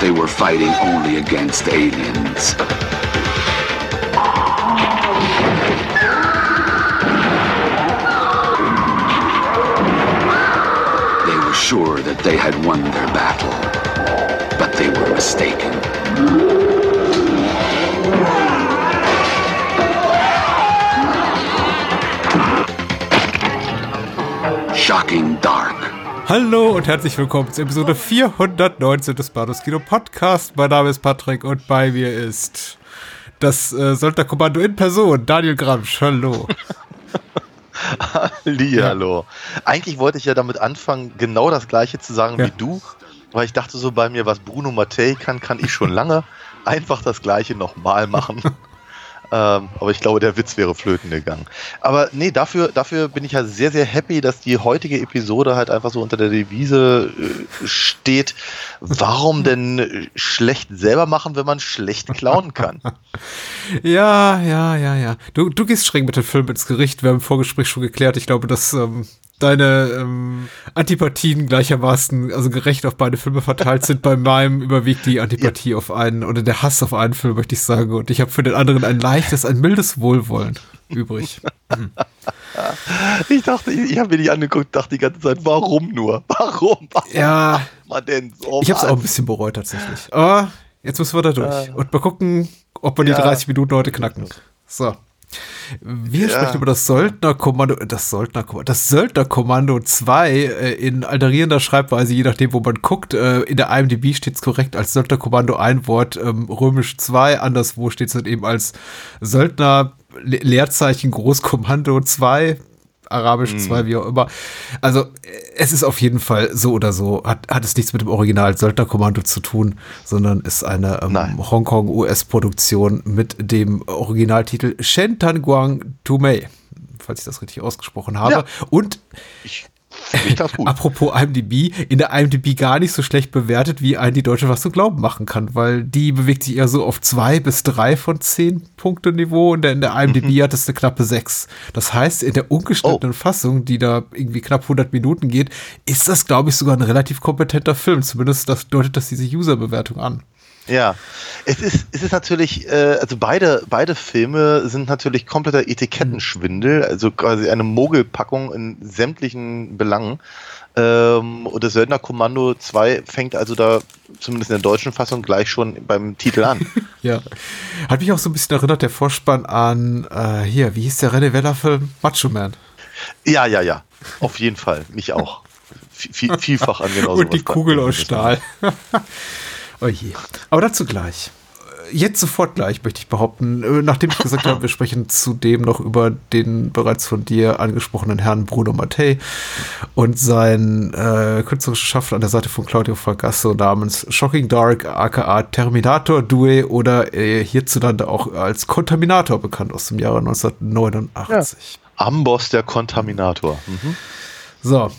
They were fighting only against aliens. They were sure that they had won their battle, but they were mistaken. Shocking Dark. Hallo und herzlich willkommen zu Episode 419 des Bados Kino Podcast. Mein Name ist Patrick und bei mir ist das äh, Söldnerkommando in Person, Daniel Gramsch. Hallo. Hallo. Eigentlich wollte ich ja damit anfangen, genau das gleiche zu sagen Ja. wie du, weil ich dachte so bei mir, was Bruno Mattei kann, kann ich schon lange. Einfach das gleiche nochmal machen. ähm, aber ich glaube, der Witz wäre flöten gegangen. Aber nee, dafür, dafür bin ich ja sehr, sehr happy, dass die heutige Episode halt einfach so unter der Devise äh, steht. Warum denn schlecht selber machen, wenn man schlecht klauen kann? Ja, ja, ja, ja. Du, du gehst streng mit dem Film ins Gericht. Wir haben im Vorgespräch schon geklärt. Ich glaube, dass ähm, deine ähm, Antipathien gleichermaßen, also gerecht auf beide Filme verteilt sind. Bei meinem überwiegt die Antipathie auf einen oder der Hass auf einen Film, möchte ich sagen. Und ich habe für den anderen ein leichtes, ein mildes Wohlwollen übrig. Ich dachte, ich, ich habe mir die angeguckt, dachte die ganze Zeit, warum nur? Warum? Warum Ja. man denn so? Ich habe es auch ein bisschen bereut tatsächlich. Aber jetzt müssen wir da durch. Und mal gucken, ob wir die Ja. 30 Minuten heute knacken. So. Wir Ja. sprechen über das Söldnerkommando, das Söldnerkommando, das Söldnerkommando 2 äh, in alterierender Schreibweise, je nachdem, wo man guckt. Äh, in der IMDb steht es korrekt als Söldnerkommando ein Wort, ähm, römisch 2, anderswo steht es dann eben als Söldner, Le Leerzeichen Großkommando 2, Arabisch 2, wie auch immer. Also, es ist auf jeden Fall so oder so, hat, hat es nichts mit dem Original Söldnerkommando zu tun, sondern ist eine ähm. Hongkong-US-Produktion mit dem Originaltitel Shen Tanguang Tumei, falls ich das richtig ausgesprochen habe. Ja. Und Ich, ich das gut. Apropos IMDb, in der IMDb gar nicht so schlecht bewertet, wie ein die Deutsche was zu glauben machen kann, weil die bewegt sich eher so auf zwei bis drei von zehn Punkte Niveau und in der IMDb hat es eine knappe sechs. Das heißt, in der ungeschnittenen Fassung, die da irgendwie knapp 100 Minuten geht, ist das, glaube ich, sogar ein relativ kompetenter Film. Zumindest das deutet das diese User-Bewertung an. Ja, es ist, es ist natürlich, äh, also beide, beide Filme sind natürlich kompletter Etikettenschwindel, also quasi eine Mogelpackung in sämtlichen Belangen. Ähm, und das Söldnerkommando 2 fängt also da, zumindest in der deutschen Fassung, gleich schon beim Titel an. Ja. Hat mich auch so ein bisschen erinnert, der Vorspann an, äh, hier, wie hieß der René-Weller-Film? Macho Man. ja, ja, ja, auf jeden Fall, mich auch. Viel, viel, vielfach an genau Und die. Kugel aus Stahl. oh je. Aber dazu gleich. Jetzt sofort gleich, möchte ich behaupten. Äh, Nachdem ich gesagt habe, wir sprechen zudem noch über den bereits von dir angesprochenen Herrn Bruno Mattei und sein äh, künstlerisches Schaffen an der Seite von Claudio Fragasso namens Shocking Dark, aka Terminator Due oder äh, hierzulande auch als Kontaminator bekannt aus dem Jahre 1989. Amboss der Kontaminator. Mhm. So.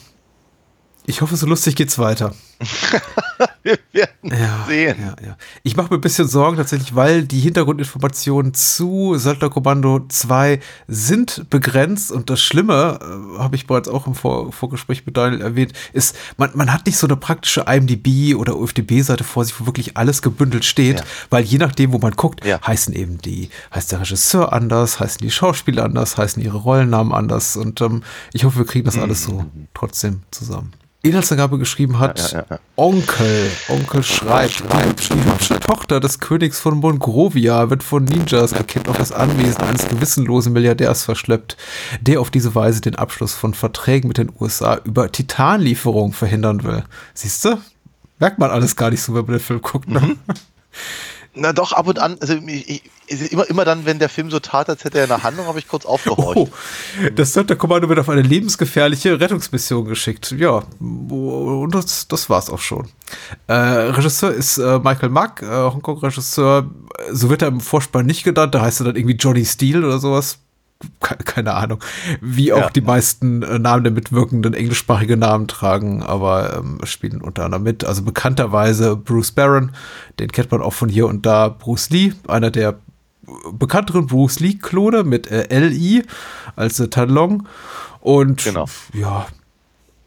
Ich hoffe, so lustig geht's weiter. Wir werden Ja, sehen. ja, ja. Ich mache mir ein bisschen Sorgen tatsächlich, weil die Hintergrundinformationen zu Söldnerkommando 2 sind begrenzt und das Schlimme, äh, habe ich bereits auch im Vor Vorgespräch mit Daniel erwähnt, ist, man, man hat nicht so eine praktische IMDb oder UFDB-Seite vor sich, wo wirklich alles gebündelt steht, weil je nachdem, wo man guckt, heißen eben die, heißt der Regisseur anders, heißen die Schauspieler anders, heißen ihre Rollennamen anders und ähm, ich hoffe, wir kriegen das alles so trotzdem zusammen. Inhaltsangabe geschrieben hat Ja, ja, ja. Onkel. Onkel schreibt, die hübsche Tochter des Königs von Mongrovia wird von Ninjas gekippt auf das Anwesen eines gewissenlosen Milliardärs verschleppt, der auf diese Weise den Abschluss von Verträgen mit den USA über Titanlieferungen verhindern will. Siehst du? Merkt man alles gar nicht so, wenn man den Film guckt. Ne? Na doch, ab und an, also ich, ich, immer, immer dann, wenn der Film so tat, als hätte er eine Handlung, habe ich kurz aufgehorcht. Oh, das Sonderkommando wird auf eine lebensgefährliche Rettungsmission geschickt. Ja, und das, das war's auch schon. Äh, Regisseur ist äh, Michael Mack, äh, Hongkong-Regisseur. So wird er im Vorspann nicht genannt, da heißt er dann irgendwie Johnny Steele oder sowas keine Ahnung, wie auch ja. die meisten äh, Namen der Mitwirkenden englischsprachige Namen tragen, aber ähm, spielen unter anderem mit. Also bekannterweise Bruce Barron, den kennt man auch von hier und da. Bruce Lee, einer der bekannteren Bruce Lee-Klone mit äh, L.I. als äh, Talong. Und genau. ja,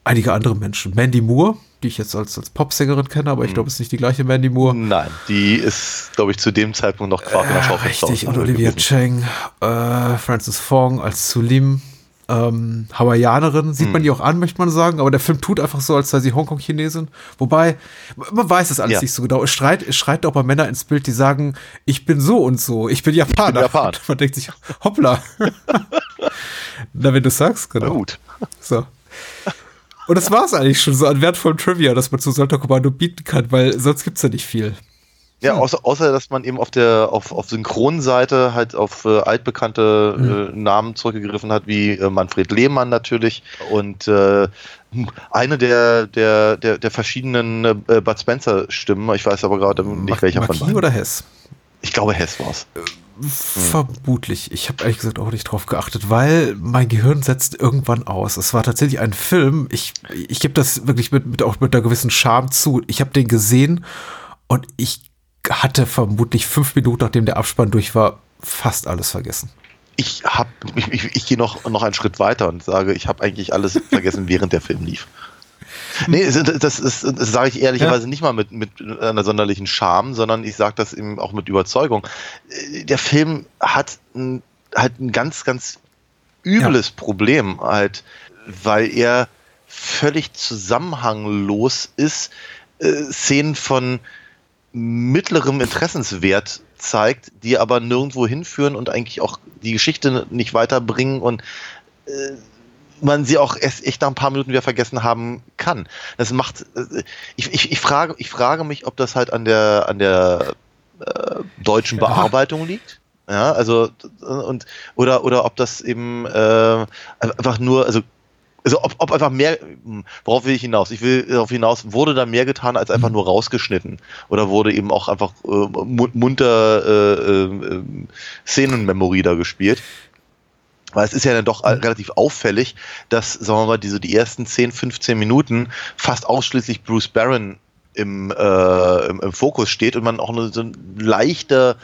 einige andere Menschen. Mandy Moore, die ich jetzt als, als Popsängerin kenne, aber ich hm. glaube, es ist nicht die gleiche Mandy Moore. Nein, die ist, glaube ich, zu dem Zeitpunkt noch Quark in der Schaufel. Richtig, und Olivia Cheng, äh, Francis Fong als Sulim, ähm, Hawaiianerin, sieht hm. man die auch an, möchte man sagen, aber der Film tut einfach so, als sei sie Hongkong-Chinesin. Wobei, man weiß es alles ja. nicht so genau. Es schreit, es schreit auch bei Männern ins Bild, die sagen, ich bin so und so, ich bin Japaner. Ich bin Japan. Man denkt sich, hoppla. Na, wenn du sagst, genau. Na gut. So. Und das war es eigentlich schon so an wertvollem Trivia, dass man zu Solta Kommando bieten kann, weil sonst gibt es ja nicht viel. Ja, außer, außer dass man eben auf der auf, auf Synchronseite halt auf äh, altbekannte mhm. äh, Namen zurückgegriffen hat, wie äh, Manfred Lehmann natürlich und äh, eine der, der, der, der verschiedenen äh, Bud Spencer-Stimmen, ich weiß aber gerade nicht welcher Marquis von beiden. oder Hess? Ich glaube, Hess war es. Äh, Vermutlich. Ich habe ehrlich gesagt auch nicht drauf geachtet, weil mein Gehirn setzt irgendwann aus. Es war tatsächlich ein Film. Ich, ich gebe das wirklich mit, mit, auch mit einer gewissen Scham zu. Ich habe den gesehen und ich hatte vermutlich fünf Minuten, nachdem der Abspann durch war, fast alles vergessen. Ich habe, ich, ich, ich gehe noch, noch einen Schritt weiter und sage, ich habe eigentlich alles vergessen, während der Film lief. Nee, das, ist, das sage ich ehrlicherweise ja. nicht mal mit, mit einer sonderlichen Scham, sondern ich sage das eben auch mit Überzeugung. Der Film hat ein, halt ein ganz, ganz übles ja. Problem, halt, weil er völlig zusammenhanglos ist, äh, Szenen von mittlerem Interessenswert zeigt, die aber nirgendwo hinführen und eigentlich auch die Geschichte nicht weiterbringen und äh, man sie auch erst echt nach ein paar Minuten wieder vergessen haben kann. Das macht, äh, ich, ich, ich, frage, ich frage mich, ob das halt an der, an der äh, deutschen Bearbeitung liegt. Ja, also, und, oder, oder ob das eben äh, einfach nur, also also ob, ob einfach mehr, worauf will ich hinaus? Ich will darauf hinaus, wurde da mehr getan als einfach mhm. nur rausgeschnitten? Oder wurde eben auch einfach äh, munter äh, äh, Szenenmemory da gespielt? Weil es ist ja dann doch relativ auffällig, dass, sagen wir mal, diese die ersten 10, 15 Minuten fast ausschließlich Bruce Barron im, äh, im, im, Fokus steht und man auch nur so ein leichter,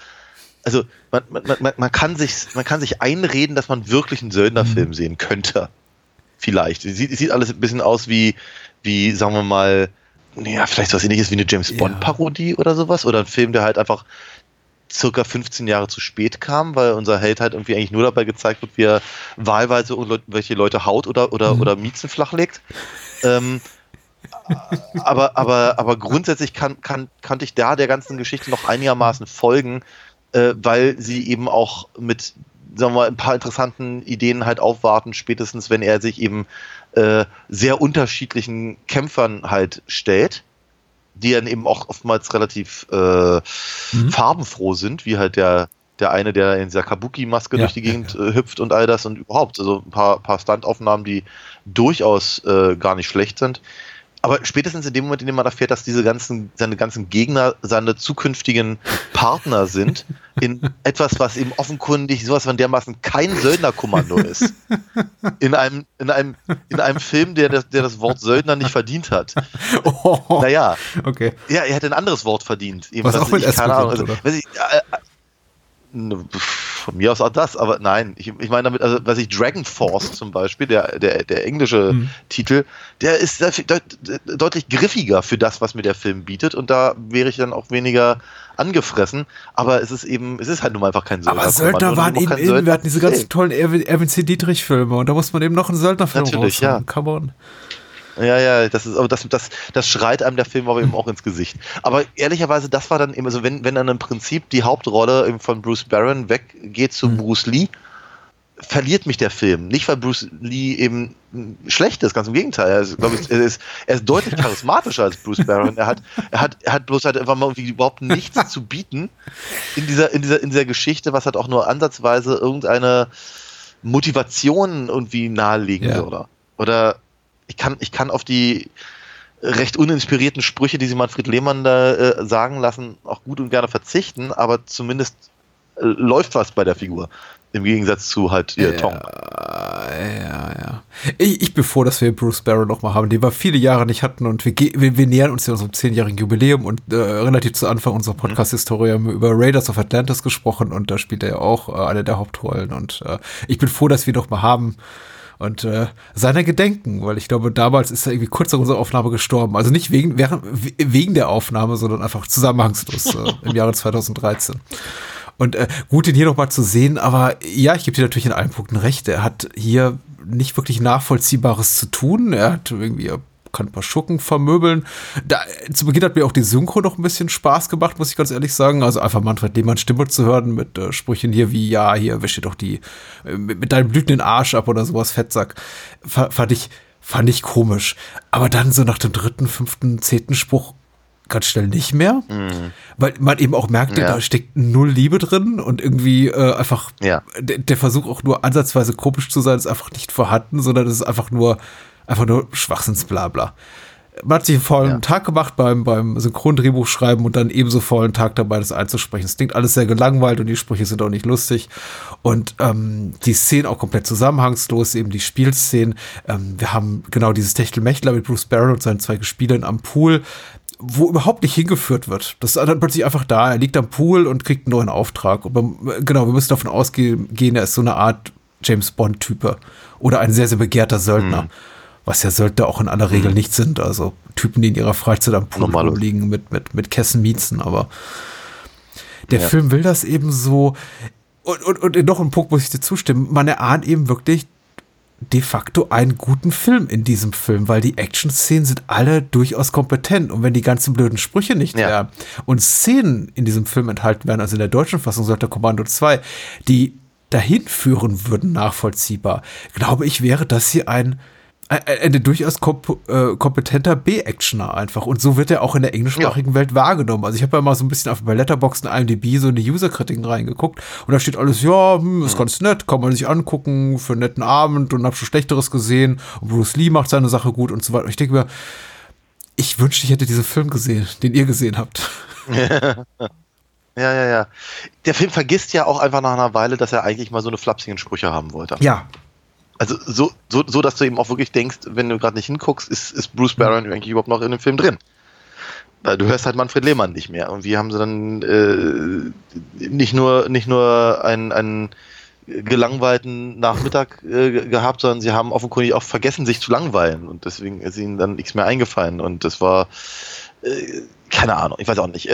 also man, man, man, man, kann sich, man kann sich einreden, dass man wirklich einen Söldnerfilm mhm. sehen könnte. Vielleicht. Es sieht, sieht alles ein bisschen aus wie, wie, sagen wir mal, ja, vielleicht was ähnliches wie eine James Bond-Parodie ja. oder sowas. Oder ein Film, der halt einfach circa 15 Jahre zu spät kam, weil unser Held halt irgendwie eigentlich nur dabei gezeigt wird, wie er wahlweise welche Leute haut oder, oder, mhm. oder Miezen flachlegt. Ähm, aber, aber, aber grundsätzlich kann, kann, kannte ich da der ganzen Geschichte noch einigermaßen folgen, äh, weil sie eben auch mit sagen wir mal, ein paar interessanten Ideen halt aufwarten, spätestens wenn er sich eben äh, sehr unterschiedlichen Kämpfern halt stellt die dann eben auch oftmals relativ äh, mhm. farbenfroh sind, wie halt der, der eine, der in dieser Kabuki-Maske ja, durch die Gegend ja, ja. Äh, hüpft und all das und überhaupt, also ein paar, paar Stunt-Aufnahmen, die durchaus äh, gar nicht schlecht sind aber spätestens in dem Moment, in dem man erfährt, dass diese ganzen, seine ganzen Gegner seine zukünftigen Partner sind, in etwas, was eben offenkundig sowas von dermaßen kein Söldnerkommando ist. In einem, in einem, in einem Film, der das, der das Wort Söldner nicht verdient hat. Oh, naja. Okay. Ja, er hätte ein anderes Wort verdient. Eben, was auch mit ich, keine Ahnung, also, ich, äh, von mir aus auch das, aber nein, ich, ich meine damit, also was ich Dragon Force zum Beispiel, der, der, der englische mhm. Titel, der ist deut, deutlich griffiger für das, was mir der Film bietet und da wäre ich dann auch weniger angefressen, aber es ist eben, es ist halt nun mal einfach kein Söldner. Aber Söldner waren eben in, wir hatten diese ganzen tollen Erwin C. Dietrich Filme und da muss man eben noch einen Söldnerfilm Natürlich, raushauen. ja. Come on. Ja, ja, das ist, aber das, das, das schreit einem der Film aber eben auch ins Gesicht. Aber ehrlicherweise, das war dann eben, also wenn, wenn dann im Prinzip die Hauptrolle von Bruce Barron weggeht zu mhm. Bruce Lee, verliert mich der Film. Nicht, weil Bruce Lee eben schlecht ist, ganz im Gegenteil. Er ist, ich, er ist, er ist deutlich charismatischer als Bruce Barron. Er hat, er hat, er hat bloß halt einfach mal irgendwie überhaupt nichts zu bieten in dieser, in dieser, in dieser Geschichte, was halt auch nur ansatzweise irgendeine Motivation irgendwie nahelegen Ja. würde. Oder ich kann, ich kann auf die recht uninspirierten Sprüche, die sie Manfred Lehmann da äh, sagen lassen, auch gut und gerne verzichten, aber zumindest äh, läuft was bei der Figur. Im Gegensatz zu halt ihr Tom. Ja, ja. Ich, ich bin froh, dass wir Bruce Barrow noch mal haben, den wir viele Jahre nicht hatten und wir, wir, wir nähern uns ja unserem zehnjährigen Jubiläum und äh, relativ zu Anfang unserer Podcast-Historie haben wir über Raiders of Atlantis gesprochen und da spielt er ja auch äh, eine der Hauptrollen und äh, ich bin froh, dass wir ihn noch mal haben und äh, seiner gedenken, weil ich glaube, damals ist er irgendwie kurz nach unserer Aufnahme gestorben. Also nicht wegen, während, we- wegen der Aufnahme, sondern einfach zusammenhangslos äh, im Jahre 2013. Und äh, gut, ihn hier nochmal zu sehen, aber ja, ich gebe dir natürlich in allen Punkten recht. Er hat hier nicht wirklich Nachvollziehbares zu tun. Er hat irgendwie, kann ein paar Schurken vermöbeln. Da, zu Beginn hat mir auch die Synchro noch ein bisschen Spaß gemacht, muss ich ganz ehrlich sagen. Also einfach Manfred Lehmann Stimme zu hören mit äh, Sprüchen hier wie, ja, hier wisch dir doch die, äh, mit, mit deinem blütenden Arsch ab oder sowas, Fettsack. Fa- Fand ich, fand ich komisch. Aber dann so nach dem dritten, fünften, zehnten Spruch ganz schnell nicht mehr, weil man eben auch merkte, Ja. da steckt null Liebe drin und irgendwie äh, einfach Ja. der Versuch auch nur ansatzweise komisch zu sein, ist einfach nicht vorhanden, sondern es ist einfach nur einfach nur Schwachsinnsblabla. Man hat sich einen faulen Ja. Tag gemacht beim, beim Synchrondrehbuch schreiben und dann ebenso faulen Tag dabei, das einzusprechen. Es klingt alles sehr gelangweilt und die Sprüche sind auch nicht lustig. Und ähm, die Szenen auch komplett zusammenhangslos, eben die Spielszenen. Ähm, wir haben genau dieses Techtelmechtel mit Bruce Barron und seinen zwei Gespielern am Pool, wo überhaupt nicht hingeführt wird. Das ist dann plötzlich einfach da. Er liegt am Pool und kriegt einen neuen Auftrag. Und man, genau, wir müssen davon ausgehen, gehen, er ist so eine Art James Bond-Type oder ein sehr, sehr begehrter Söldner. Was ja Söldner auch in aller Regel nicht sind. Also Typen, die in ihrer Freizeit am Pool rumliegen mit, mit, mit Kessen Miezen. Aber der Ja. Film will das eben so. Und, und, und noch ein Punkt muss ich dir zustimmen. Man erahnt eben wirklich de facto einen guten Film in diesem Film, weil die Action-Szenen sind alle durchaus kompetent. Und wenn die ganzen blöden Sprüche nicht Ja. wären und Szenen in diesem Film enthalten werden, also in der deutschen Fassung sollte Kommando 2, die dahin führen würden, nachvollziehbar, glaube ich, wäre das hier ein ein, ein durchaus komp äh, kompetenter B-Actioner einfach. Und so wird er auch in der englischsprachigen Welt wahrgenommen. Also ich habe ja mal so ein bisschen auf bei Letterboxd und IMDb so eine User-Kritiken reingeguckt und da steht alles, ja, hm, ist ganz nett, kann man sich angucken für einen netten Abend und hab schon Schlechteres gesehen und Bruce Lee macht seine Sache gut und so weiter. Und ich denke mir, ich wünschte, ich hätte diesen Film gesehen, den ihr gesehen habt. Ja, ja, ja. Der Film vergisst ja auch einfach nach einer Weile, dass er eigentlich mal so eine flapsigen Sprüche haben wollte. Ja, Also so, so, so, dass du eben auch wirklich denkst, wenn du gerade nicht hinguckst, ist, ist Bruce Barron eigentlich überhaupt noch in dem Film drin. Weil du hörst halt Manfred Lehmann nicht mehr. Und wie haben sie dann äh, nicht nur, nicht nur einen, einen gelangweilten Nachmittag äh, ge- gehabt, sondern sie haben offenkundig auch vergessen, sich zu langweilen. Und deswegen ist ihnen dann nichts mehr eingefallen. Und das war, äh, keine Ahnung, ich weiß auch nicht.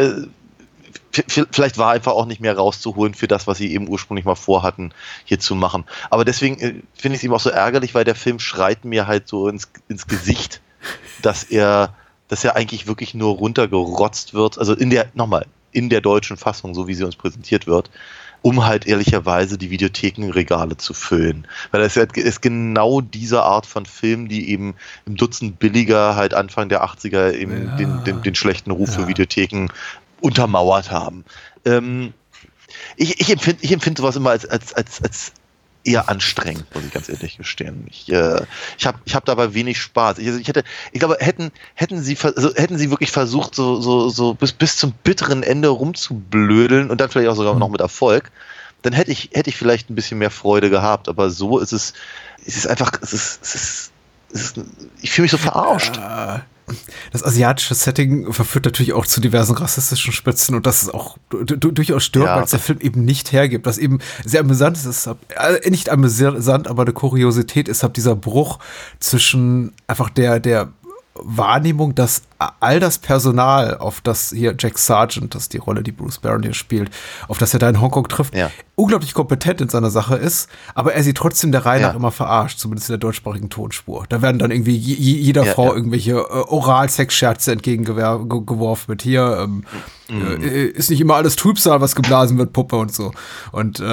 Vielleicht war einfach auch nicht mehr rauszuholen für das, was sie eben ursprünglich mal vorhatten, hier zu machen. Aber deswegen äh, finde ich es eben auch so ärgerlich, weil der Film schreit mir halt so ins, ins Gesicht, dass er, dass er eigentlich wirklich nur runtergerotzt wird. Also in der, nochmal, in der deutschen Fassung, so wie sie uns präsentiert wird, um halt ehrlicherweise die Videothekenregale zu füllen. Weil das ist, ist genau diese Art von Film, die eben im Dutzend billiger halt Anfang der 80er eben Ja. den, den, den schlechten Ruf Ja. für Videotheken untermauert haben. Ähm, ich ich empfinde ich empfind sowas immer als, als, als, als eher anstrengend, muss ich ganz ehrlich gestehen. Ich, äh, ich habe ich hab dabei wenig Spaß. Ich, also ich hätte, ich glaube, hätten, hätten sie, also hätten sie wirklich versucht, so, so, so bis, bis zum bitteren Ende rumzublödeln und dann vielleicht auch sogar noch mit Erfolg, dann hätte ich, hätte ich vielleicht ein bisschen mehr Freude gehabt. Aber so ist es, es ist einfach, es ist, es ist, es ist ich fühle mich so verarscht. Äh, das asiatische Setting verführt natürlich auch zu diversen rassistischen Spitzen und das ist auch du- du- durchaus störend, Ja. weil es der Film eben nicht hergibt. Was eben sehr amüsant ist, ist äh, nicht amüsant, aber eine Kuriosität ist halt dieser Bruch zwischen einfach der, der Wahrnehmung, dass all das Personal, auf das hier Jack Sargent, das ist die Rolle, die Bruce Barron hier spielt, auf das er da in Hongkong trifft, Ja. unglaublich kompetent in seiner Sache ist, aber er sie trotzdem der Reihe Ja. nach immer verarscht, zumindest in der deutschsprachigen Tonspur. Da werden dann irgendwie je, je- jeder Ja, Frau irgendwelche äh, Oralsex-Scherze entgegengeworfen mit hier, ähm, Mhm. äh, ist nicht immer alles Trübsal, was geblasen wird, Puppe und so. Und äh,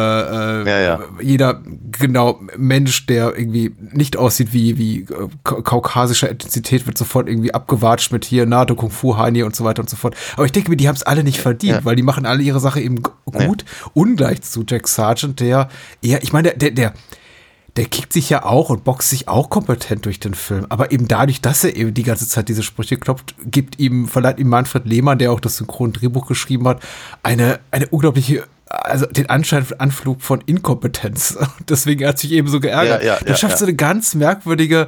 äh, jeder genau Mensch, der irgendwie nicht aussieht wie wie äh, ka- kaukasischer Ethnizität, wird sofort irgendwie abgewatscht mit hier NATO Kung Fu Heini und so weiter und so fort. Aber ich denke mir, die haben es alle nicht verdient, Ja. weil die machen alle ihre Sache eben gut, ungleich zu Jack Sargent, der eher, ich meine, der der der kickt sich ja auch und boxt sich auch kompetent durch den Film. Aber eben dadurch, dass er eben die ganze Zeit diese Sprüche klopft, gibt ihm, verleiht ihm Manfred Lehmann, der auch das Synchron-Drehbuch geschrieben hat, eine, eine unglaubliche, also den Anschein, Anflug von Inkompetenz. Deswegen hat sich eben so geärgert. Ja, ja, das ja, schafft ja. so eine ganz merkwürdige,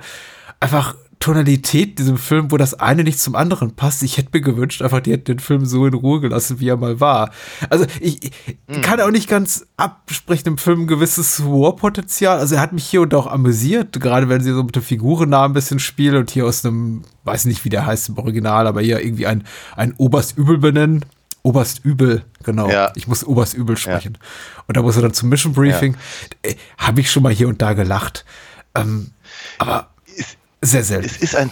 einfach Tonalität in diesem Film, wo das eine nicht zum anderen passt. Ich hätte mir gewünscht, einfach die hätten den Film so in Ruhe gelassen, wie er mal war. Also ich, ich Hm. kann auch nicht ganz absprechen im Film ein gewisses Humorpotenzial. Also er hat mich hier und da auch amüsiert, gerade wenn sie so mit dem Figurennamen ein bisschen spielen und hier aus einem, weiß nicht, wie der heißt im Original, aber hier irgendwie ein, ein Oberst Übel benennen. Oberst Übel, genau. Ja. Ich muss Oberst Übel sprechen. Und da muss er dann zum Mission Briefing. Äh, Habe ich schon mal hier und da gelacht. Ähm, aber sehr selten. es ist ein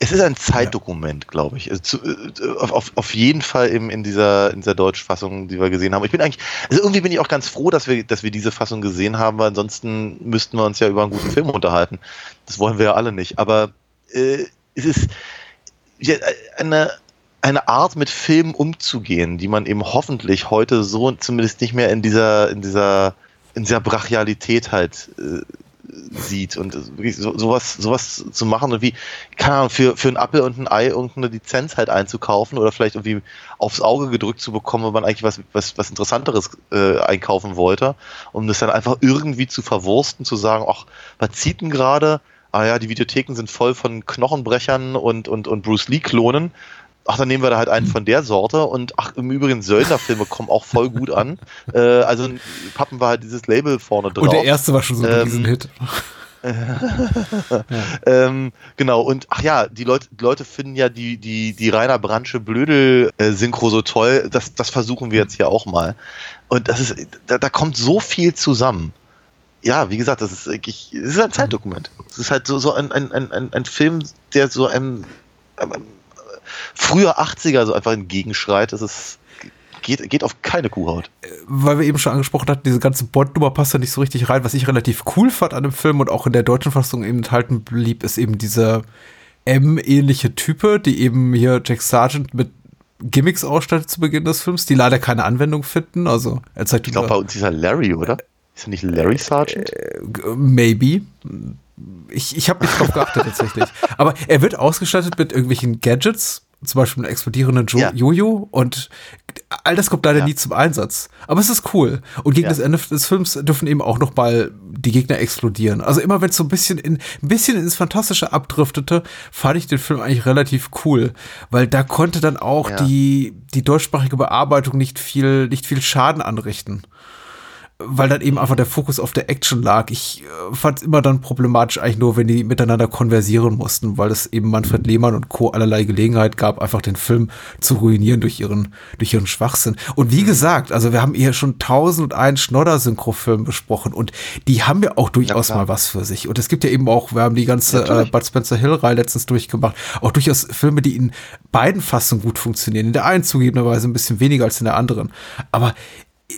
es ist ein Zeitdokument, glaube ich. Also zu, äh, auf, auf, auf jeden Fall im, in dieser, in dieser Deutschfassung, die wir gesehen haben. Ich bin eigentlich, also irgendwie bin ich auch ganz froh, dass wir, dass wir diese Fassung gesehen haben, weil ansonsten müssten wir uns ja über einen guten Film unterhalten. Das wollen wir ja alle nicht. Aber äh, es ist ja, eine, eine Art, mit Filmen umzugehen, die man eben hoffentlich heute so zumindest nicht mehr in dieser, in dieser, in dieser Brachialität halt äh, sieht und so, sowas, sowas zu machen und wie, keine Ahnung, für, für ein Apfel und ein Ei irgendeine Lizenz halt einzukaufen oder vielleicht irgendwie aufs Auge gedrückt zu bekommen, wenn man eigentlich was, was, was Interessanteres äh, einkaufen wollte, um das dann einfach irgendwie zu verwursten, zu sagen, ach, was zieht denn gerade? Ah ja, die Videotheken sind voll von Knochenbrechern und, und, und Bruce Lee-Klonen. Ach, dann nehmen wir da halt einen von der Sorte und ach, im Übrigen Söldnerfilme kommen auch voll gut an. Äh, also pappen wir halt dieses Label vorne drauf. Und der erste war schon so ein Ähm, Riesenhit. Ähm, genau, und ach ja, die Leute, die Leute finden ja die, die, die Rainer Brandsche Blödel-Synchro so toll, das, das versuchen wir jetzt hier auch mal. Und das ist, da, da kommt so viel zusammen. Ja, wie gesagt, das ist wirklich, es ist ein Zeitdokument. Es ist halt so, so ein, ein, ein, ein, ein Film, der so einem, einem früher 80er so einfach entgegenschreit. Das ist, geht, geht auf keine Kuhhaut. weil wir eben schon angesprochen hatten, diese ganze Bond-Nummer passt da nicht so richtig rein. Was ich relativ cool fand an dem Film und auch in der deutschen Fassung eben enthalten blieb, ist eben diese M-ähnliche Type, die eben hier Jack Sargent mit Gimmicks ausstattet zu Beginn des Films, die leider keine Anwendung finden. Also er zeigt Ich glaube, bei uns ist er Larry, oder? Ist er nicht Larry Sargent? Maybe. Ich, ich habe nicht drauf geachtet tatsächlich. Aber er wird ausgestattet mit irgendwelchen Gadgets, zum Beispiel einem explodierenden jo Ja. Jojo und all das kommt leider Ja. nie zum Einsatz. Aber es ist cool. Und gegen Ja. das Ende des Films dürfen eben auch noch mal die Gegner explodieren. Also immer wenn es so ein bisschen in ein bisschen ins Fantastische abdriftete, fand ich den Film eigentlich relativ cool, weil da konnte dann auch die die deutschsprachige Bearbeitung nicht viel nicht viel Schaden anrichten weil dann eben einfach der Fokus auf der Action lag. Ich äh, fand es immer dann problematisch eigentlich nur, wenn die miteinander konversieren mussten, weil es eben Manfred Lehmann und Co. allerlei Gelegenheit gab, einfach den Film zu ruinieren durch ihren, durch ihren Schwachsinn. Und wie gesagt, also wir haben hier schon tausend und einen Schnodder-Synchro-Film besprochen und die haben ja auch durchaus klar. mal was für sich. Und es gibt ja eben auch, wir haben die ganze äh. Bud Spencer Hill-Reihe letztens durchgemacht, auch durchaus Filme, die in beiden Fassungen gut funktionieren. In der einen zugegebenerweise ein bisschen weniger als in der anderen. Aber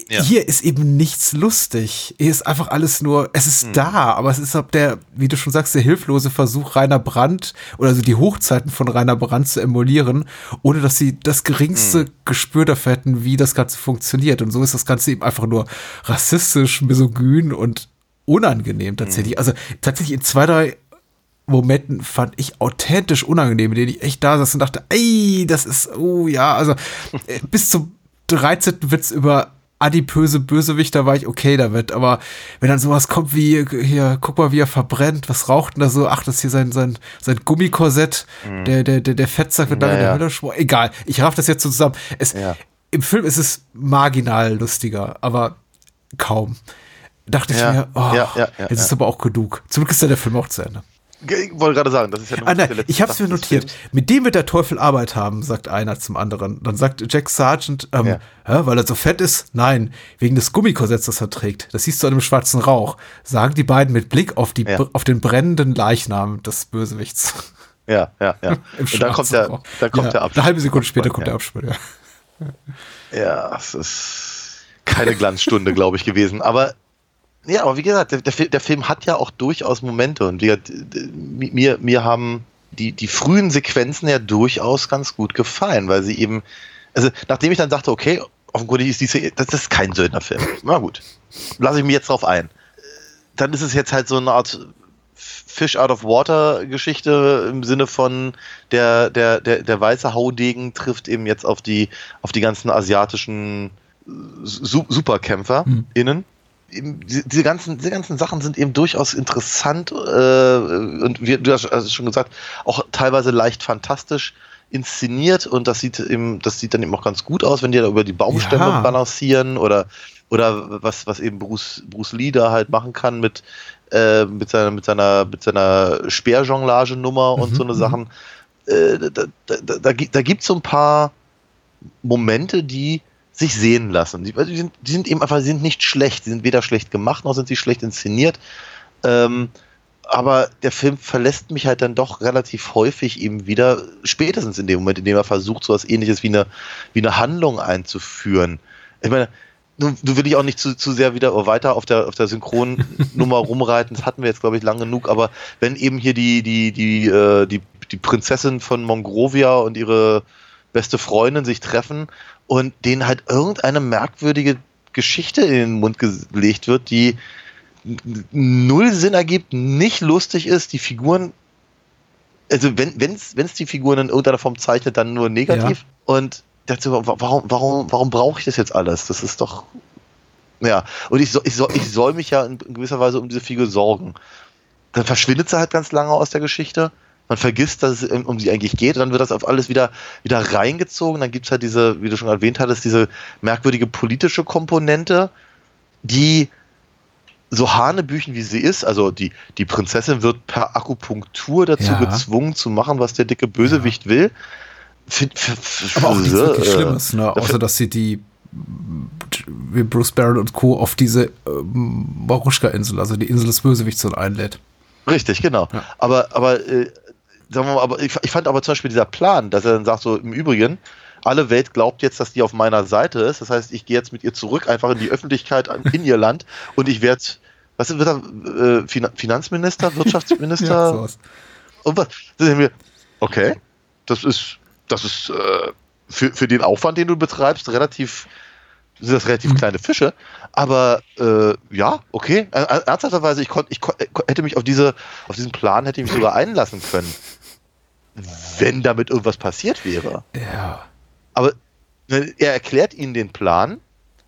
Ja. hier ist eben nichts lustig. Hier ist einfach alles nur, es ist Hm. da, aber es ist ab der, wie du schon sagst, der hilflose Versuch Rainer Brandt oder so die Hochzeiten von Rainer Brandt zu emulieren, ohne dass sie das geringste Hm. Gespür dafür hätten, wie das Ganze funktioniert. Und so ist das Ganze eben einfach nur rassistisch, misogyn und unangenehm tatsächlich. Hm. Also tatsächlich in zwei, drei Momenten fand ich authentisch unangenehm, in denen ich echt da saß und dachte, ey, das ist, oh ja, also äh, bis zum 13. Witz über adipöse Bösewichter war ich okay damit, aber wenn dann sowas kommt wie, hier, guck mal, wie er verbrennt, was raucht denn da so? Ach, das ist hier sein, sein, sein Gummikorsett, der, der, der, der Fettsack wird lange Ja, in der. Hölle schwor. Egal, ich raff das jetzt so zusammen. Es, Ja. Im Film ist es marginal lustiger, aber kaum. Dachte ich Ja, mir, oh, ja, ja, ja, jetzt ist aber auch genug. Zum Glück ist ja der Film auch zu Ende. Ich wollte gerade sagen, das ist ja Ah, nein, ich hab's mir notiert. Mit dem wird der Teufel Arbeit haben, sagt einer zum anderen. Dann sagt Jack Sargent, ähm, Ja. weil er so fett ist? Nein, wegen des Gummikorsetts, das er trägt. Das siehst du an dem schwarzen Rauch. Sagen die beiden mit Blick auf, die, Ja. auf den brennenden Leichnam des Bösewichts. Ja, ja, ja. Und dann kommt der, dann kommt der Abspann. Eine halbe Sekunde später kommt der Abspann, ja. Ja, es ist keine Glanzstunde, glaube ich, gewesen. Aber ja, aber wie gesagt, der, der, Fi- der Film hat ja auch durchaus Momente. Und d- mir, mir haben die, die frühen Sequenzen ja durchaus ganz gut gefallen, weil sie eben, also nachdem ich dann dachte, okay, offenkundig ist diese, das ist kein Söldnerfilm. Na gut, lasse ich mich jetzt drauf ein. Dann ist es jetzt halt so eine Art Fish out of water Geschichte im Sinne von der, der, der, der weiße Haudegen trifft eben jetzt auf die, auf die ganzen asiatischen Su Superkämpfer Mhm. innen. Eben Diese ganzen, diese ganzen Sachen sind eben durchaus interessant äh, und wie du hast also schon gesagt, auch teilweise leicht fantastisch inszeniert und das sieht eben, das sieht dann eben auch ganz gut aus, wenn die da über die Baumstämme Ja. balancieren oder oder was, was eben Bruce, Bruce Lee da halt machen kann mit, äh, mit seiner, mit seiner, mit seiner Speerjonglage-Nummer und Mhm, so eine mhm. Sachen. Äh, da, da, da, da gibt es so ein paar Momente, die sich sehen lassen. Die, also die, sind, die sind eben einfach, sie sind nicht schlecht. Sie sind weder schlecht gemacht, noch sind sie schlecht inszeniert. Ähm, aber der Film verlässt mich halt dann doch relativ häufig eben wieder, spätestens in dem Moment, in dem er versucht, so was ähnliches wie eine, wie eine Handlung einzuführen. Ich meine, nun, nun will ich auch nicht zu, zu sehr wieder weiter auf der, auf der Synchronnummer rumreiten, das hatten wir jetzt, glaube ich, lang genug, aber wenn eben hier die, die, die, äh, die, die Prinzessin von Mongrovia und ihre beste Freundin sich treffen und denen halt irgendeine merkwürdige Geschichte in den Mund gelegt wird, die null Sinn ergibt, nicht lustig ist, die Figuren, also wenn es wenn's die Figuren in irgendeiner Form zeichnet, dann nur negativ. Und dazu, wa- warum, warum, warum brauche ich das jetzt alles? Das ist doch. Ja, und ich, so, ich, soll, ich soll mich ja in gewisser Weise um diese Figur sorgen. Dann verschwindet sie halt ganz lange aus der Geschichte. Man vergisst, dass es um sie eigentlich geht, und dann wird das auf alles wieder, wieder reingezogen. Dann gibt es halt diese, wie du schon erwähnt hattest, diese merkwürdige politische Komponente, die so hanebüchen wie sie ist, also die, die Prinzessin wird per Akupunktur dazu Ja. gezwungen zu machen, was der dicke Bösewicht will. Find, f- Aber auch nichts wirklich äh, Schlimmes, ne? Außer, dass sie die wie Bruce Barrett und Co. auf diese ähm, Baruschka-Insel, also die Insel des Bösewichts, einlädt. Richtig, genau. Ja. Aber, aber, äh, sagen wir mal, aber ich, ich fand aber zum Beispiel dieser Plan, dass er dann sagt, so im Übrigen, alle Welt glaubt jetzt, dass die auf meiner Seite ist. Das heißt, ich gehe jetzt mit ihr zurück, einfach in die Öffentlichkeit, in ihr Land und ich werde, was wird er, äh, Finan- Finanzminister, Wirtschaftsminister? Ja, sowas. Und was? Mir, okay, das ist, das ist äh, für, für den Aufwand, den du betreibst, relativ, sind das relativ kleine Fische. Aber äh, ja, okay. Er- er- Ernsthafterweise, ich, konnt, ich kon, hätte mich auf, diese, auf diesen Plan hätte ich mich sogar einlassen können. Wenn damit irgendwas passiert wäre. Ja. Aber ne, er erklärt ihnen den Plan.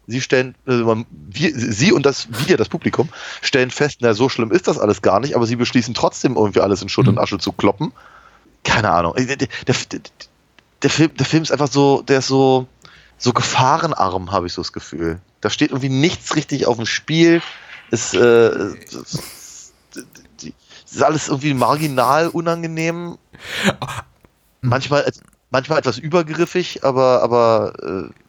Sie stellen, also man, wir, sie und das wir, das Publikum, stellen fest, na, so schlimm ist das alles gar nicht, aber sie beschließen trotzdem irgendwie alles in Schutt und Asche zu kloppen. Keine Ahnung. Der, der, der, der, Film, der Film ist einfach so, der ist so, so gefahrenarm, habe ich so das Gefühl. Da steht irgendwie nichts richtig auf dem Spiel. Es, äh, es ist alles irgendwie marginal unangenehm. Manchmal, manchmal etwas übergriffig, aber, aber äh,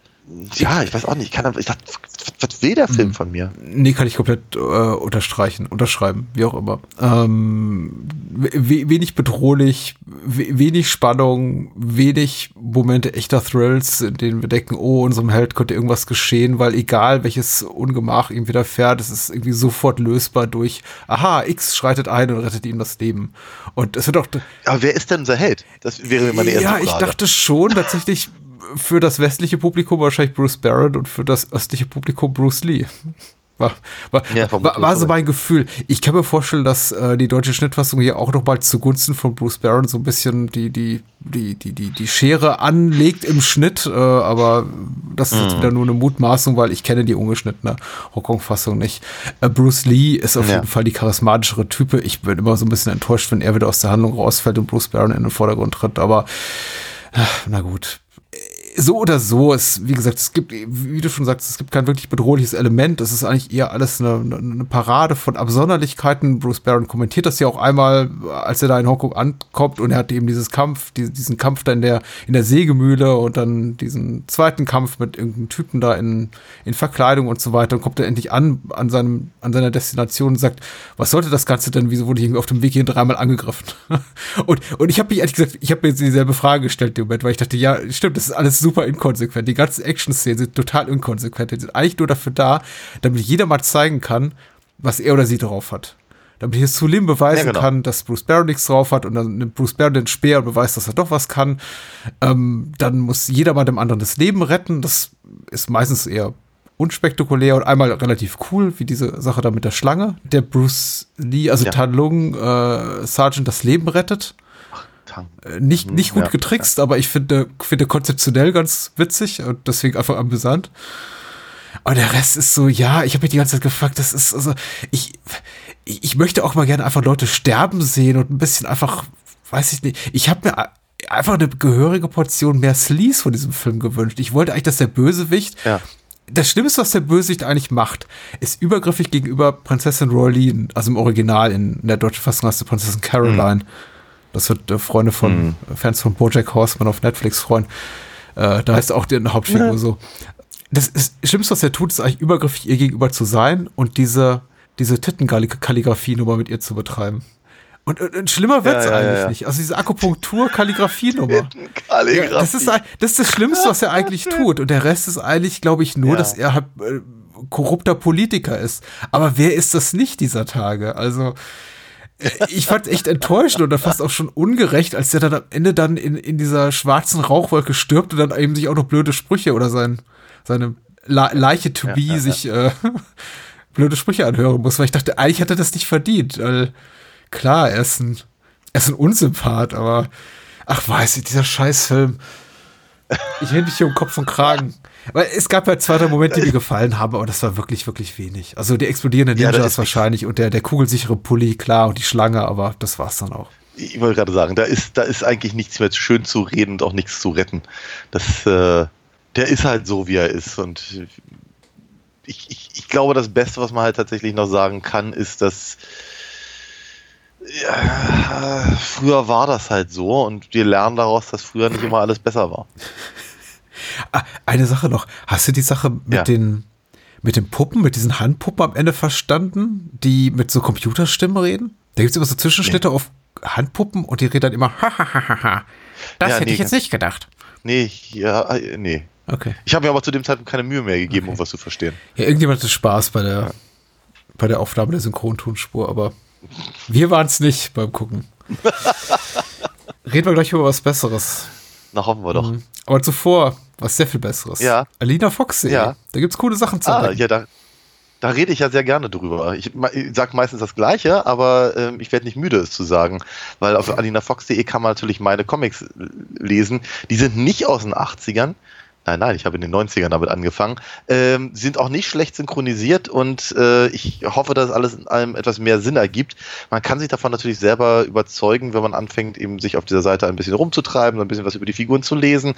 ja, ich weiß auch nicht. Ich, kann, ich dachte, was, was will der Film von mir? Nee, kann ich komplett äh, unterstreichen, unterschreiben, wie auch immer. Ähm, we wenig bedrohlich, we wenig Spannung, wenig Momente echter Thrills, in denen wir denken, oh, unserem Held könnte irgendwas geschehen, weil egal welches Ungemach ihm widerfährt, es ist irgendwie sofort lösbar durch, aha, X schreitet ein und rettet ihm das Leben. Und es wird auch, Aber wer ist denn unser Held? Das wäre meine erste ja, Frage. ich dachte schon tatsächlich für das westliche Publikum wahrscheinlich Bruce Barrett und für das östliche Publikum Bruce Lee. War, war, Ja, war, war so mein Gefühl. Ich kann mir vorstellen, dass äh, die deutsche Schnittfassung hier auch noch mal zugunsten von Bruce Barrett so ein bisschen die, die, die, die, die, die Schere anlegt im Schnitt, äh, aber das ist Mhm. jetzt wieder nur eine Mutmaßung, weil ich kenne die ungeschnittene Hongkong-Fassung nicht. Äh, Bruce Lee ist auf Ja. jeden Fall die charismatischere Type. Ich bin immer so ein bisschen enttäuscht, wenn er wieder aus der Handlung rausfällt und Bruce Barrett in den Vordergrund tritt, aber äh, na gut so oder so, es, wie gesagt, es gibt, wie du schon sagst, es gibt kein wirklich bedrohliches Element. Es ist eigentlich eher alles eine, eine Parade von Absonderlichkeiten. Bruce Barron kommentiert das ja auch einmal, als er da in Hongkong ankommt und er hat eben dieses Kampf, diesen Kampf da in der, in der Sägemühle und dann diesen zweiten Kampf mit irgendeinem Typen da in, in Verkleidung und so weiter und kommt er endlich an, an seinem, an seiner Destination und sagt, was sollte das Ganze denn? Wieso wurde ich irgendwie auf dem Weg hier dreimal angegriffen? und, und ich habe mich ehrlich gesagt, ich habe mir dieselbe Frage gestellt im Moment, weil ich dachte, ja, stimmt, das ist alles super inkonsequent. Die ganzen Action-Szenen sind total inkonsequent. Die sind eigentlich nur dafür da, damit jeder mal zeigen kann, was er oder sie drauf hat. Damit hier Sulim beweisen ja, genau. kann, dass Bruce Barron nichts drauf hat und dann nimmt Bruce Barron den Speer und beweist, dass er doch was kann. Ähm, dann muss jeder mal dem anderen das Leben retten. Das ist meistens eher unspektakulär und einmal relativ cool, wie diese Sache da mit der Schlange. Der Bruce Lee, also ja. Tan Lung, äh, Sergeant das Leben rettet. Äh, nicht, nicht gut ja, getrickst, aber ich finde, finde konzeptionell ganz witzig und deswegen einfach amüsant. Und der Rest ist so, ja, ich habe mich die ganze Zeit gefragt, das ist, also, ich, ich möchte auch mal gerne einfach Leute sterben sehen und ein bisschen einfach, weiß ich nicht, ich habe mir einfach eine gehörige Portion mehr Sleaze von diesem Film gewünscht. Ich wollte eigentlich, dass der Bösewicht ja. Das Schlimmste, was der Bösewicht eigentlich macht, ist übergriffig gegenüber Prinzessin Roline, also im Original in, in der deutschen Fassung heißt Prinzessin Caroline. Mhm das wird äh, Freunde von mhm. Fans von Bojack Horseman auf Netflix freuen. Äh, da heißt auch die Hauptfigur ja. so. Das, ist, das Schlimmste, was er tut, ist eigentlich übergriffig ihr gegenüber zu sein und diese, diese Tittenkalligraphie-Nummer mit ihr zu betreiben. Und, und, und schlimmer wird's ja, ja, eigentlich ja. nicht. Also diese Akupunktur-Kalligraphie-Nummer. ja, das, ist, das ist das Schlimmste, was er eigentlich tut. Und der Rest ist eigentlich, glaube ich, nur, dass er halt äh, korrupter Politiker ist. Aber wer ist das nicht dieser Tage? Also ich fand echt enttäuschend oder fast auch schon ungerecht, als der dann am Ende dann in, in dieser schwarzen Rauchwolke stirbt und dann eben sich auch noch blöde Sprüche oder sein, seine Leiche to be ja, ja, sich äh, blöde Sprüche anhören muss, weil ich dachte, eigentlich hätte er das nicht verdient. Weil klar, er ist ein, er ist ein Unsympath, aber ach weiß ich, dieser Scheißfilm. Ich hätte mich hier um Kopf und Kragen. Weil es gab ja zwei, drei Momente, die mir gefallen haben, aber das war wirklich, wirklich wenig. Also die explodierenden Ninjas ja, wahrscheinlich und der, der kugelsichere Pulli, klar, und die Schlange, aber das war's dann auch. Ich wollte gerade sagen, da ist, da ist eigentlich nichts mehr schön zu reden und auch nichts zu retten. Das, äh, der ist halt so, wie er ist. Und ich, ich, ich glaube, das Beste, was man halt tatsächlich noch sagen kann, ist, dass ja, früher war das halt so und wir lernen daraus, dass früher nicht immer alles besser war. Ah, eine Sache noch. Hast du die Sache mit ja. den mit den Puppen, mit diesen Handpuppen am Ende verstanden, die mit so Computerstimmen reden? Da gibt es immer so Zwischenschnitte nee. auf Handpuppen und die reden dann immer ha. Das ja, hätte nee, ich jetzt nicht gedacht. Nee, ja, äh, nee. Okay. Ich habe mir aber zu dem Zeitpunkt keine Mühe mehr gegeben, okay. um was zu verstehen. Ja, irgendjemand hatte Spaß bei der, ja. bei der Aufnahme der Synchrontonspur, aber wir waren es nicht beim Gucken. Reden wir gleich über was Besseres. Na, hoffen wir doch. Mhm. Aber zuvor, was sehr viel Besseres. Ja. Alina Foxy. Ja. Da gibt es coole Sachen zu ah, Ja, da, da rede ich ja sehr gerne drüber. Ich, ich sage meistens das Gleiche, aber ähm, ich werde nicht müde, es zu sagen. Weil auf alinafox.de kann man natürlich meine Comics lesen. Die sind nicht aus den 80ern, Nein, nein, ich habe in den 90ern damit angefangen. Ähm, sind auch nicht schlecht synchronisiert und äh, ich hoffe, dass alles in allem etwas mehr Sinn ergibt. Man kann sich davon natürlich selber überzeugen, wenn man anfängt, eben sich auf dieser Seite ein bisschen rumzutreiben, ein bisschen was über die Figuren zu lesen,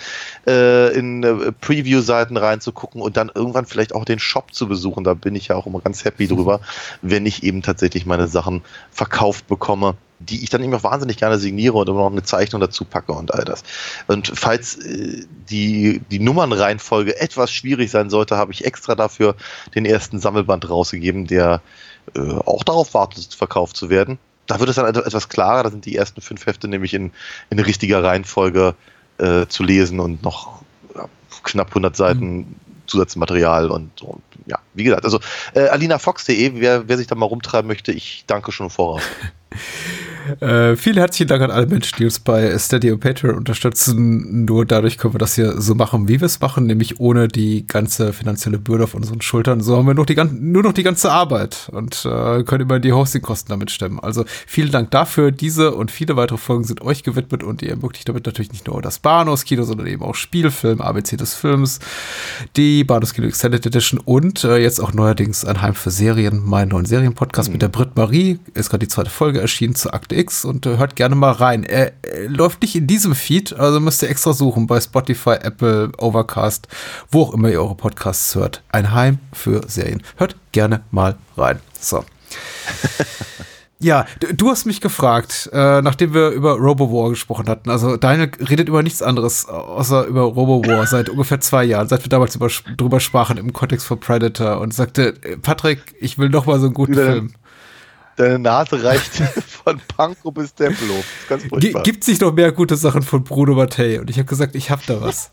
äh, in äh, Preview-Seiten reinzugucken und dann irgendwann vielleicht auch den Shop zu besuchen. Da bin ich ja auch immer ganz happy drüber, wenn ich eben tatsächlich meine Sachen verkauft bekomme die ich dann eben auch wahnsinnig gerne signiere und immer noch eine Zeichnung dazu packe und all das. Und falls äh, die, die Nummernreihenfolge etwas schwierig sein sollte, habe ich extra dafür den ersten Sammelband rausgegeben, der äh, auch darauf wartet, verkauft zu werden. Da wird es dann etwas klarer, da sind die ersten fünf Hefte nämlich in, in richtiger Reihenfolge äh, zu lesen und noch knapp 100 Seiten mhm. Zusatzmaterial und, und, ja, wie gesagt, also äh, alinafox.de, wer, wer sich da mal rumtreiben möchte, ich danke schon voraus. Äh, vielen herzlichen Dank an alle Menschen, die uns bei Steady und Patreon unterstützen. Nur dadurch können wir das hier so machen, wie wir es machen, nämlich ohne die ganze finanzielle Bürde auf unseren Schultern. So haben wir noch die, nur noch die ganze Arbeit und äh, können immer die Hostingkosten damit stemmen. Also vielen Dank dafür. Diese und viele weitere Folgen sind euch gewidmet und ihr ermöglicht damit natürlich nicht nur das Bahnhofskino, sondern eben auch Spielfilm, ABC des Films, die Bahnhofskino Extended Edition und äh, jetzt auch neuerdings ein Heim für Serien, meinen neuen Serienpodcast mhm. mit der Brit Marie. Ist gerade die zweite Folge erschienen zur Akte X und äh, hört gerne mal rein. Er, er, läuft nicht in diesem Feed, also müsst ihr extra suchen bei Spotify, Apple, Overcast, wo auch immer ihr eure Podcasts hört. Ein Heim für Serien. Hört gerne mal rein. So. Ja, du hast mich gefragt, äh, nachdem wir über RoboWar gesprochen hatten. Also Daniel redet über nichts anderes außer über RoboWar seit ungefähr zwei Jahren, seit wir damals über, drüber sprachen im Kontext von Predator und sagte, Patrick, ich will noch mal so einen guten Deine, Film. Deine Nase reicht von Pankow bis. Ganz Gibt sich noch mehr gute Sachen von Bruno Mattei und ich habe gesagt, ich hab da was.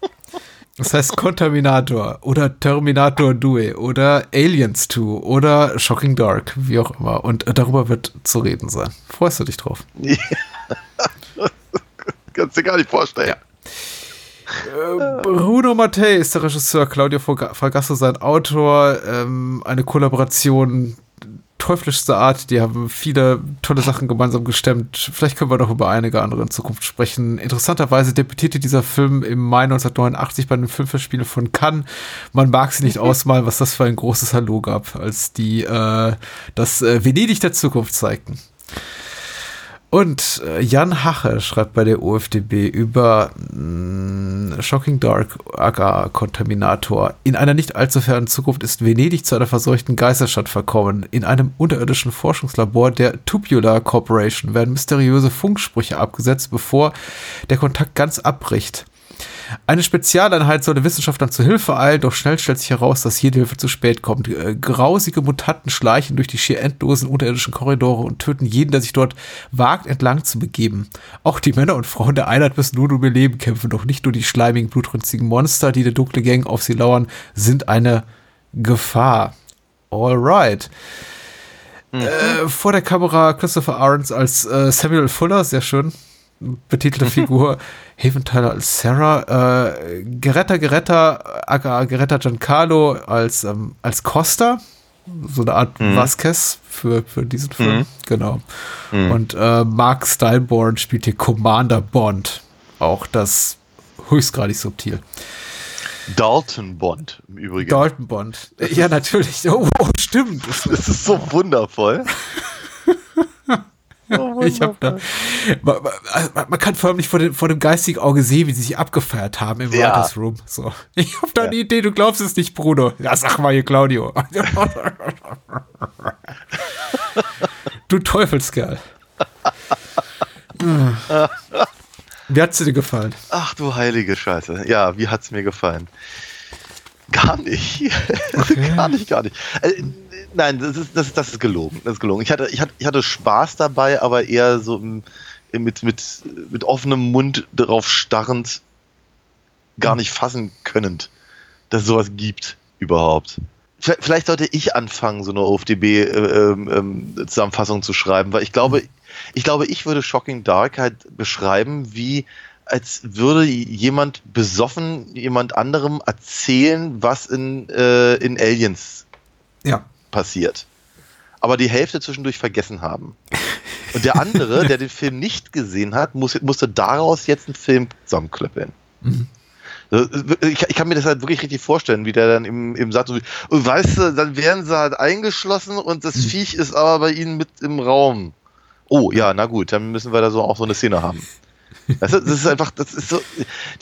Das heißt Contaminator oder Terminator Due oder Aliens 2 oder Shocking Dark, wie auch immer. Und darüber wird zu reden sein. Freust du dich drauf? Ja. Kannst dir gar nicht vorstellen. Ja. Äh, Bruno Mattei ist der Regisseur, Claudio Fragasso sein Autor, ähm, eine Kollaboration teuflischste Art. Die haben viele tolle Sachen gemeinsam gestemmt. Vielleicht können wir noch über einige andere in Zukunft sprechen. Interessanterweise debütierte dieser Film im Mai 1989 bei den Filmfestspielen von Cannes. Man mag sie nicht ausmalen, was das für ein großes Hallo gab, als die äh, das äh, Venedig der Zukunft zeigten. Und äh, Jan Hache schreibt bei der OFDB über mh, mm, Shocking Dark aka Kontaminator. In einer nicht allzu fernen Zukunft ist Venedig zu einer verseuchten Geisterstadt verkommen. In einem unterirdischen Forschungslabor der Tubular Corporation werden mysteriöse Funksprüche abgesetzt, bevor der Kontakt ganz abbricht. Eine Spezialeinheit soll den Wissenschaftlern zu Hilfe eilen, doch schnell stellt sich heraus, dass jede Hilfe zu spät kommt. Äh, grausige Mutanten schleichen durch die schier endlosen unterirdischen Korridore und töten jeden, der sich dort wagt, entlang zu begeben. Auch die Männer und Frauen der Einheit müssen nun um ihr Leben kämpfen, doch nicht nur die schleimigen, blutrünstigen Monster, die der dunkle Gang auf sie lauern, sind eine Gefahr. Alright. Mhm. Äh, vor der Kamera Christopher Arons als äh, Samuel Fuller, sehr schön betitelte Figur, Haven Tyler als Sarah, äh, Geretta Geretta, aka Geretta Giancarlo als, ähm, als Costa, so eine Art mhm. Vasquez für, für diesen Film, mhm. genau. Mhm. Und äh, Mark Steinborn spielt hier Commander Bond, auch das höchstgradig subtil. Dalton Bond im Übrigen. Dalton Bond. Ja, natürlich. Oh, oh stimmt. Das ist so wundervoll. Oh, ich hab da, man, man, man, kann förmlich vor dem, vor dem geistigen Auge sehen, wie sie sich abgefeiert haben im ja. Writers Room. So. Ich hab da ja. eine Idee, du glaubst es nicht, Bruno. Ja, sag mal hier, Claudio. du Teufelskerl. Wie hat's dir gefallen? Ach du heilige Scheiße. Ja, wie hat's mir gefallen? Gar nicht. Okay. gar nicht, gar nicht. Also, nein, das ist, das, das ist gelogen. Das ist gelogen. Ich hatte, ich, hatte, ich hatte Spaß dabei, aber eher so mit, mit, mit offenem Mund darauf starrend, gar nicht fassen könnend, dass es sowas gibt überhaupt. Vielleicht sollte ich anfangen, so eine OFDB-Zusammenfassung äh, ähm, zu schreiben, weil ich glaube, ich glaube, ich würde Shocking Dark halt beschreiben, wie als würde jemand besoffen jemand anderem erzählen, was in, äh, in Aliens ja passiert. Aber die Hälfte zwischendurch vergessen haben. Und der andere, der den Film nicht gesehen hat, muss, musste daraus jetzt einen Film zusammenklöppeln. Mhm. Ich, ich, kann mir das halt wirklich richtig vorstellen, wie der dann im, im sagt, so, weißt du, dann werden sie halt eingeschlossen und das mhm. Viech ist aber bei ihnen mit im Raum. Oh, ja, na gut, dann müssen wir da so auch so eine Szene haben. Weißt du, das ist einfach, das ist so,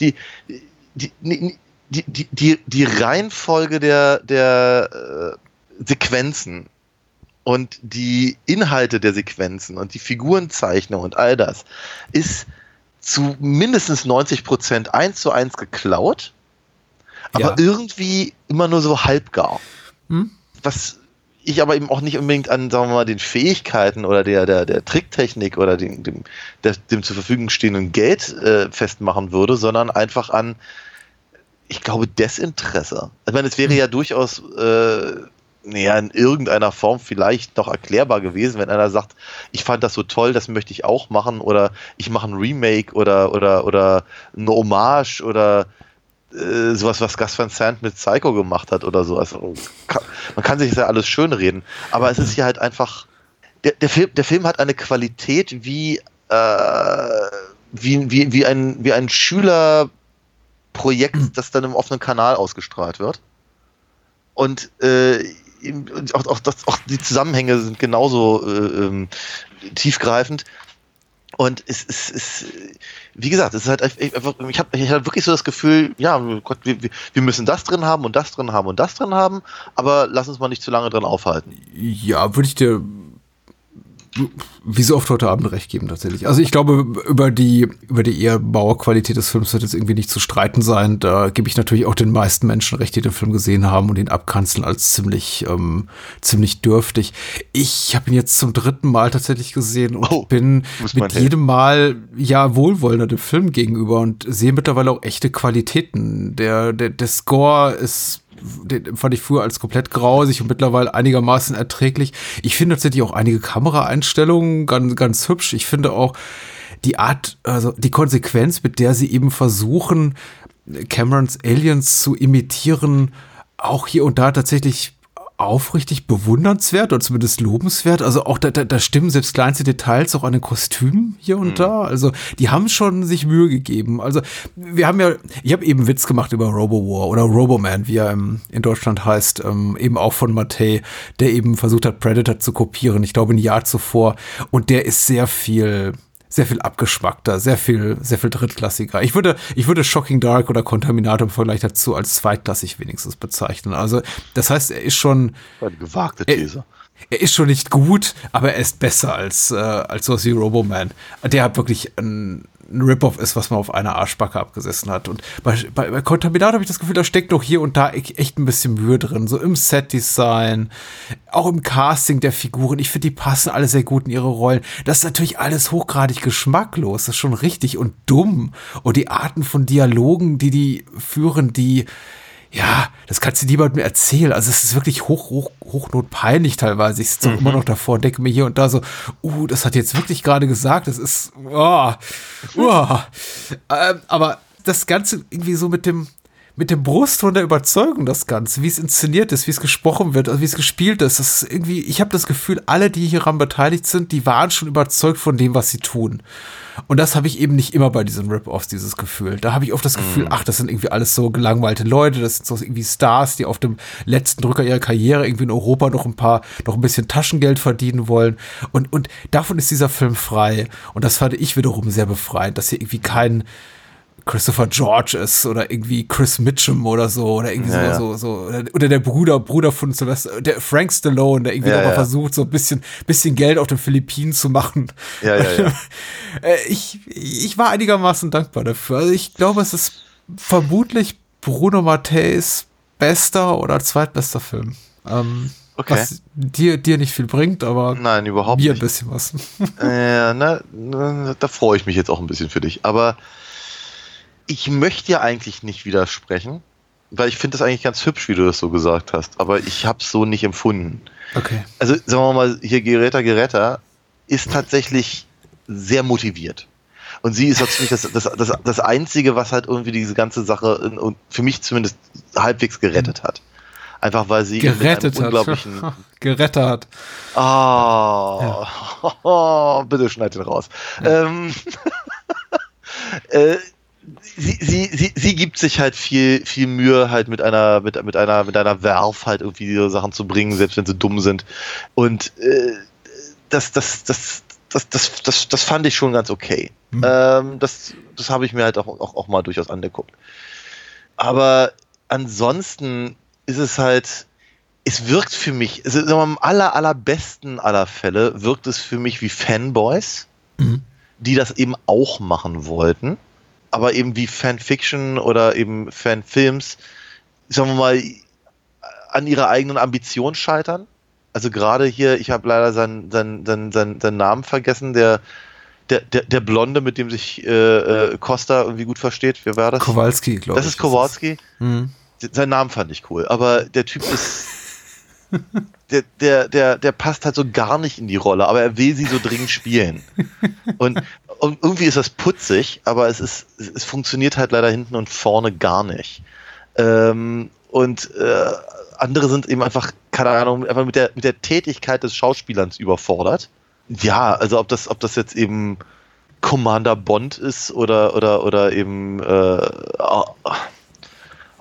die, die, die, die, die, die Reihenfolge der, der, äh, Sequenzen und die Inhalte der Sequenzen und die Figurenzeichnung und all das ist zu mindestens 90 Prozent eins zu eins geklaut, aber ja. irgendwie immer nur so halbgar. Hm? Was ich aber eben auch nicht unbedingt an, sagen wir mal, den Fähigkeiten oder der, der, der Tricktechnik oder dem, dem, der, dem zur Verfügung stehenden Geld äh, festmachen würde, sondern einfach an, ich glaube, Desinteresse. Ich meine, es wäre hm. ja durchaus äh, naja, in irgendeiner Form vielleicht noch erklärbar gewesen, wenn einer sagt, ich fand das so toll, das möchte ich auch machen oder ich mache ein Remake oder oder oder eine Hommage oder äh, sowas, was Gus Van Sant mit Psycho gemacht hat oder so. Also kann, man kann sich das ja alles schön reden, aber es ist hier halt einfach der, der Film, der Film hat eine Qualität wie äh, wie, wie, wie ein wie ein Schülerprojekt, das dann im offenen Kanal ausgestrahlt wird. Und äh, auch, auch, das, auch die Zusammenhänge sind genauso äh, ähm, tiefgreifend. Und es ist, wie gesagt, es ist halt einfach, ich habe ich hab wirklich so das Gefühl, ja, Gott, wir, wir müssen das drin haben und das drin haben und das drin haben, aber lass uns mal nicht zu lange drin aufhalten. Ja, würde ich dir wie so oft heute Abend recht geben tatsächlich. Also ich glaube, über die, über die eher Bauerqualität des Films wird jetzt irgendwie nicht zu streiten sein. Da gebe ich natürlich auch den meisten Menschen recht, die den Film gesehen haben und ihn abkanzeln als ziemlich, ähm, ziemlich dürftig. Ich habe ihn jetzt zum dritten Mal tatsächlich gesehen und oh, bin mit jedem Mal ja wohlwollender dem Film gegenüber und sehe mittlerweile auch echte Qualitäten. Der, der, der Score ist den fand ich früher als komplett grausig und mittlerweile einigermaßen erträglich. Ich finde tatsächlich auch einige Kameraeinstellungen ganz, ganz hübsch. Ich finde auch die Art, also die Konsequenz, mit der sie eben versuchen, Camerons Aliens zu imitieren, auch hier und da tatsächlich aufrichtig bewundernswert oder zumindest lobenswert. Also auch da, da, da stimmen selbst kleinste Details auch an den Kostümen hier und mhm. da. Also die haben schon sich Mühe gegeben. Also wir haben ja, ich habe eben Witz gemacht über Robo War oder Roboman, wie er ähm, in Deutschland heißt, ähm, eben auch von Matei, der eben versucht hat, Predator zu kopieren. Ich glaube ein Jahr zuvor. Und der ist sehr viel sehr viel abgeschmackter, sehr viel, sehr viel drittklassiger. Ich würde, ich würde Shocking Dark oder Contaminator im Vergleich dazu als zweitklassig wenigstens bezeichnen. Also, das heißt, er ist schon. Eine gewagte These. Er, ist schon nicht gut, aber er ist besser als, äh, als sowas wie Roboman. Der hat wirklich ein, ein Rip-Off ist, was man auf einer Arschbacke abgesessen hat. Und bei, bei, bei Contaminator habe ich das Gefühl, da steckt doch hier und da e-, echt ein bisschen Mühe drin. So im Set-Design, auch im Casting der Figuren. Ich finde, die passen alle sehr gut in ihre Rollen. Das ist natürlich alles hochgradig geschmacklos. Das ist schon richtig und dumm. Und die Arten von Dialogen, die die führen, die ja, das kannst du niemandem erzählen. Also es ist wirklich hoch, hoch, hochnotpeinlich teilweise. Ich sitze mhm. immer noch davor und denke mir hier und da so, uh, das hat jetzt wirklich gerade gesagt. Das ist, oh, oh. ähm, aber das Ganze irgendwie so mit dem, mit dem Brustton der Überzeugung das Ganze, wie es inszeniert ist, wie es gesprochen wird, also wie es gespielt ist. Das ist irgendwie, ich habe das Gefühl, alle, die hieran beteiligt sind, die waren schon überzeugt von dem, was sie tun. Und das habe ich eben nicht immer bei diesen Rip-Offs, dieses Gefühl. Da habe ich oft das Gefühl, mm. ach, das sind irgendwie alles so gelangweilte Leute, das sind so irgendwie Stars, die auf dem letzten Drücker ihrer Karriere irgendwie in Europa noch ein paar, noch ein bisschen Taschengeld verdienen wollen. Und, und davon ist dieser Film frei. Und das fand ich wiederum sehr befreiend, dass hier irgendwie kein, Christopher George ist oder irgendwie Chris Mitchum oder so oder irgendwie ja, so, ja. so, so oder der Bruder Bruder von Sylvester der Frank Stallone der irgendwie ja, nochmal versucht so ein bisschen bisschen Geld auf den Philippinen zu machen ja ja ja äh, ich ich war einigermaßen dankbar dafür also ich glaube es ist vermutlich Bruno Matteis bester oder zweitbester Film ähm, Okay. Was dir, dir nicht viel bringt, aber Nein, überhaupt mir nicht. ein bisschen was. Äh, na, na, da freue ich mich jetzt auch ein bisschen für dich. Aber ich möchte ja eigentlich nicht widersprechen, weil ich finde das eigentlich ganz hübsch, wie du das so gesagt hast, aber ich habe es so nicht empfunden. Okay. Also sagen wir mal, hier Geretta Geretta ist tatsächlich sehr motiviert. Und sie ist natürlich das, das, das, das Einzige, was halt irgendwie diese ganze Sache und für mich zumindest halbwegs gerettet hat. Einfach weil sie gerettet hat. unglaublichen gerettet hat. Oh, ja. oh, bitte schneid den raus. Ja. Ähm, äh, sie, sie, sie, sie gibt sich halt viel, viel Mühe, halt mit einer, mit, mit einer, mit einer Werf halt irgendwie diese Sachen zu bringen, selbst wenn sie dumm sind. Und äh, das, das, das, das, das, das, das fand ich schon ganz okay. Mhm. Ähm, das das habe ich mir halt auch, auch, auch mal durchaus angeguckt. Aber ansonsten ist es halt, es wirkt für mich, also am aller, allerbesten aller Fälle wirkt es für mich wie Fanboys, mhm. die das eben auch machen wollten aber eben wie Fanfiction oder eben Fanfilms, sagen wir mal, an ihrer eigenen Ambition scheitern. Also gerade hier, ich habe leider seinen, seinen, seinen, seinen, seinen Namen vergessen, der, der, der, der Blonde, mit dem sich äh, äh, Costa irgendwie gut versteht. Wer war das? Kowalski, glaube ich. Das ist Kowalski. Mhm. Seinen Namen fand ich cool, aber der Typ ist. der, der, der, der passt halt so gar nicht in die Rolle, aber er will sie so dringend spielen. Und, und irgendwie ist das putzig, aber es ist, es funktioniert halt leider hinten und vorne gar nicht. Ähm, und äh, andere sind eben einfach, keine Ahnung, einfach mit der, mit der Tätigkeit des Schauspielers überfordert. Ja, also ob das, ob das jetzt eben Commander Bond ist oder, oder, oder eben äh,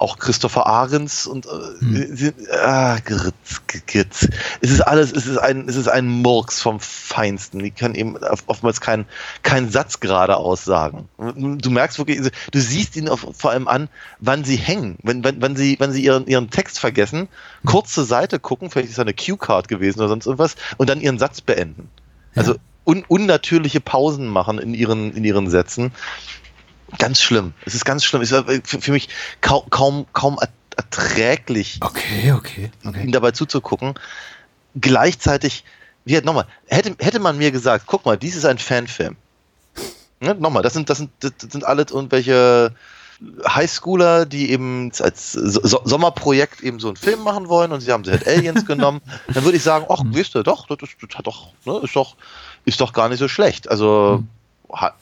auch Christopher Ahrens und äh, sie- ah, Gritz, Gritz. Es ist alles, es ist ein, es ist ein Murks vom Feinsten. Die können eben oftmals keinen keinen Satz gerade aussagen. Du merkst wirklich, also, du siehst ihnen vor allem an, wann sie hängen, wenn, wenn, wenn sie, wenn sie ihren, ihren Text vergessen, kurz zur Seite gucken, vielleicht ist da eine Cue-Card gewesen oder sonst irgendwas, und dann ihren Satz beenden. Also un unnatürliche Pausen machen in ihren, in ihren Sätzen. Ganz schlimm. Es ist ganz schlimm. Es ist für, mich kaum, kaum, kaum er- erträglich, Okay, okay, ihm okay. dabei zuzugucken. Gleichzeitig, wie hat nochmal, hätte, hätte man mir gesagt, guck mal, dies ist ein Fanfilm. Ne, nochmal, das sind, das sind, das sind alles irgendwelche Highschooler, die eben als so so- Sommerprojekt eben so einen Film machen wollen und sie haben sie halt Aliens genommen, dann würde ich sagen, ach, weißt du, doch, das, ist, das hat doch, ne, ist doch, ist doch gar nicht so schlecht. Also ha,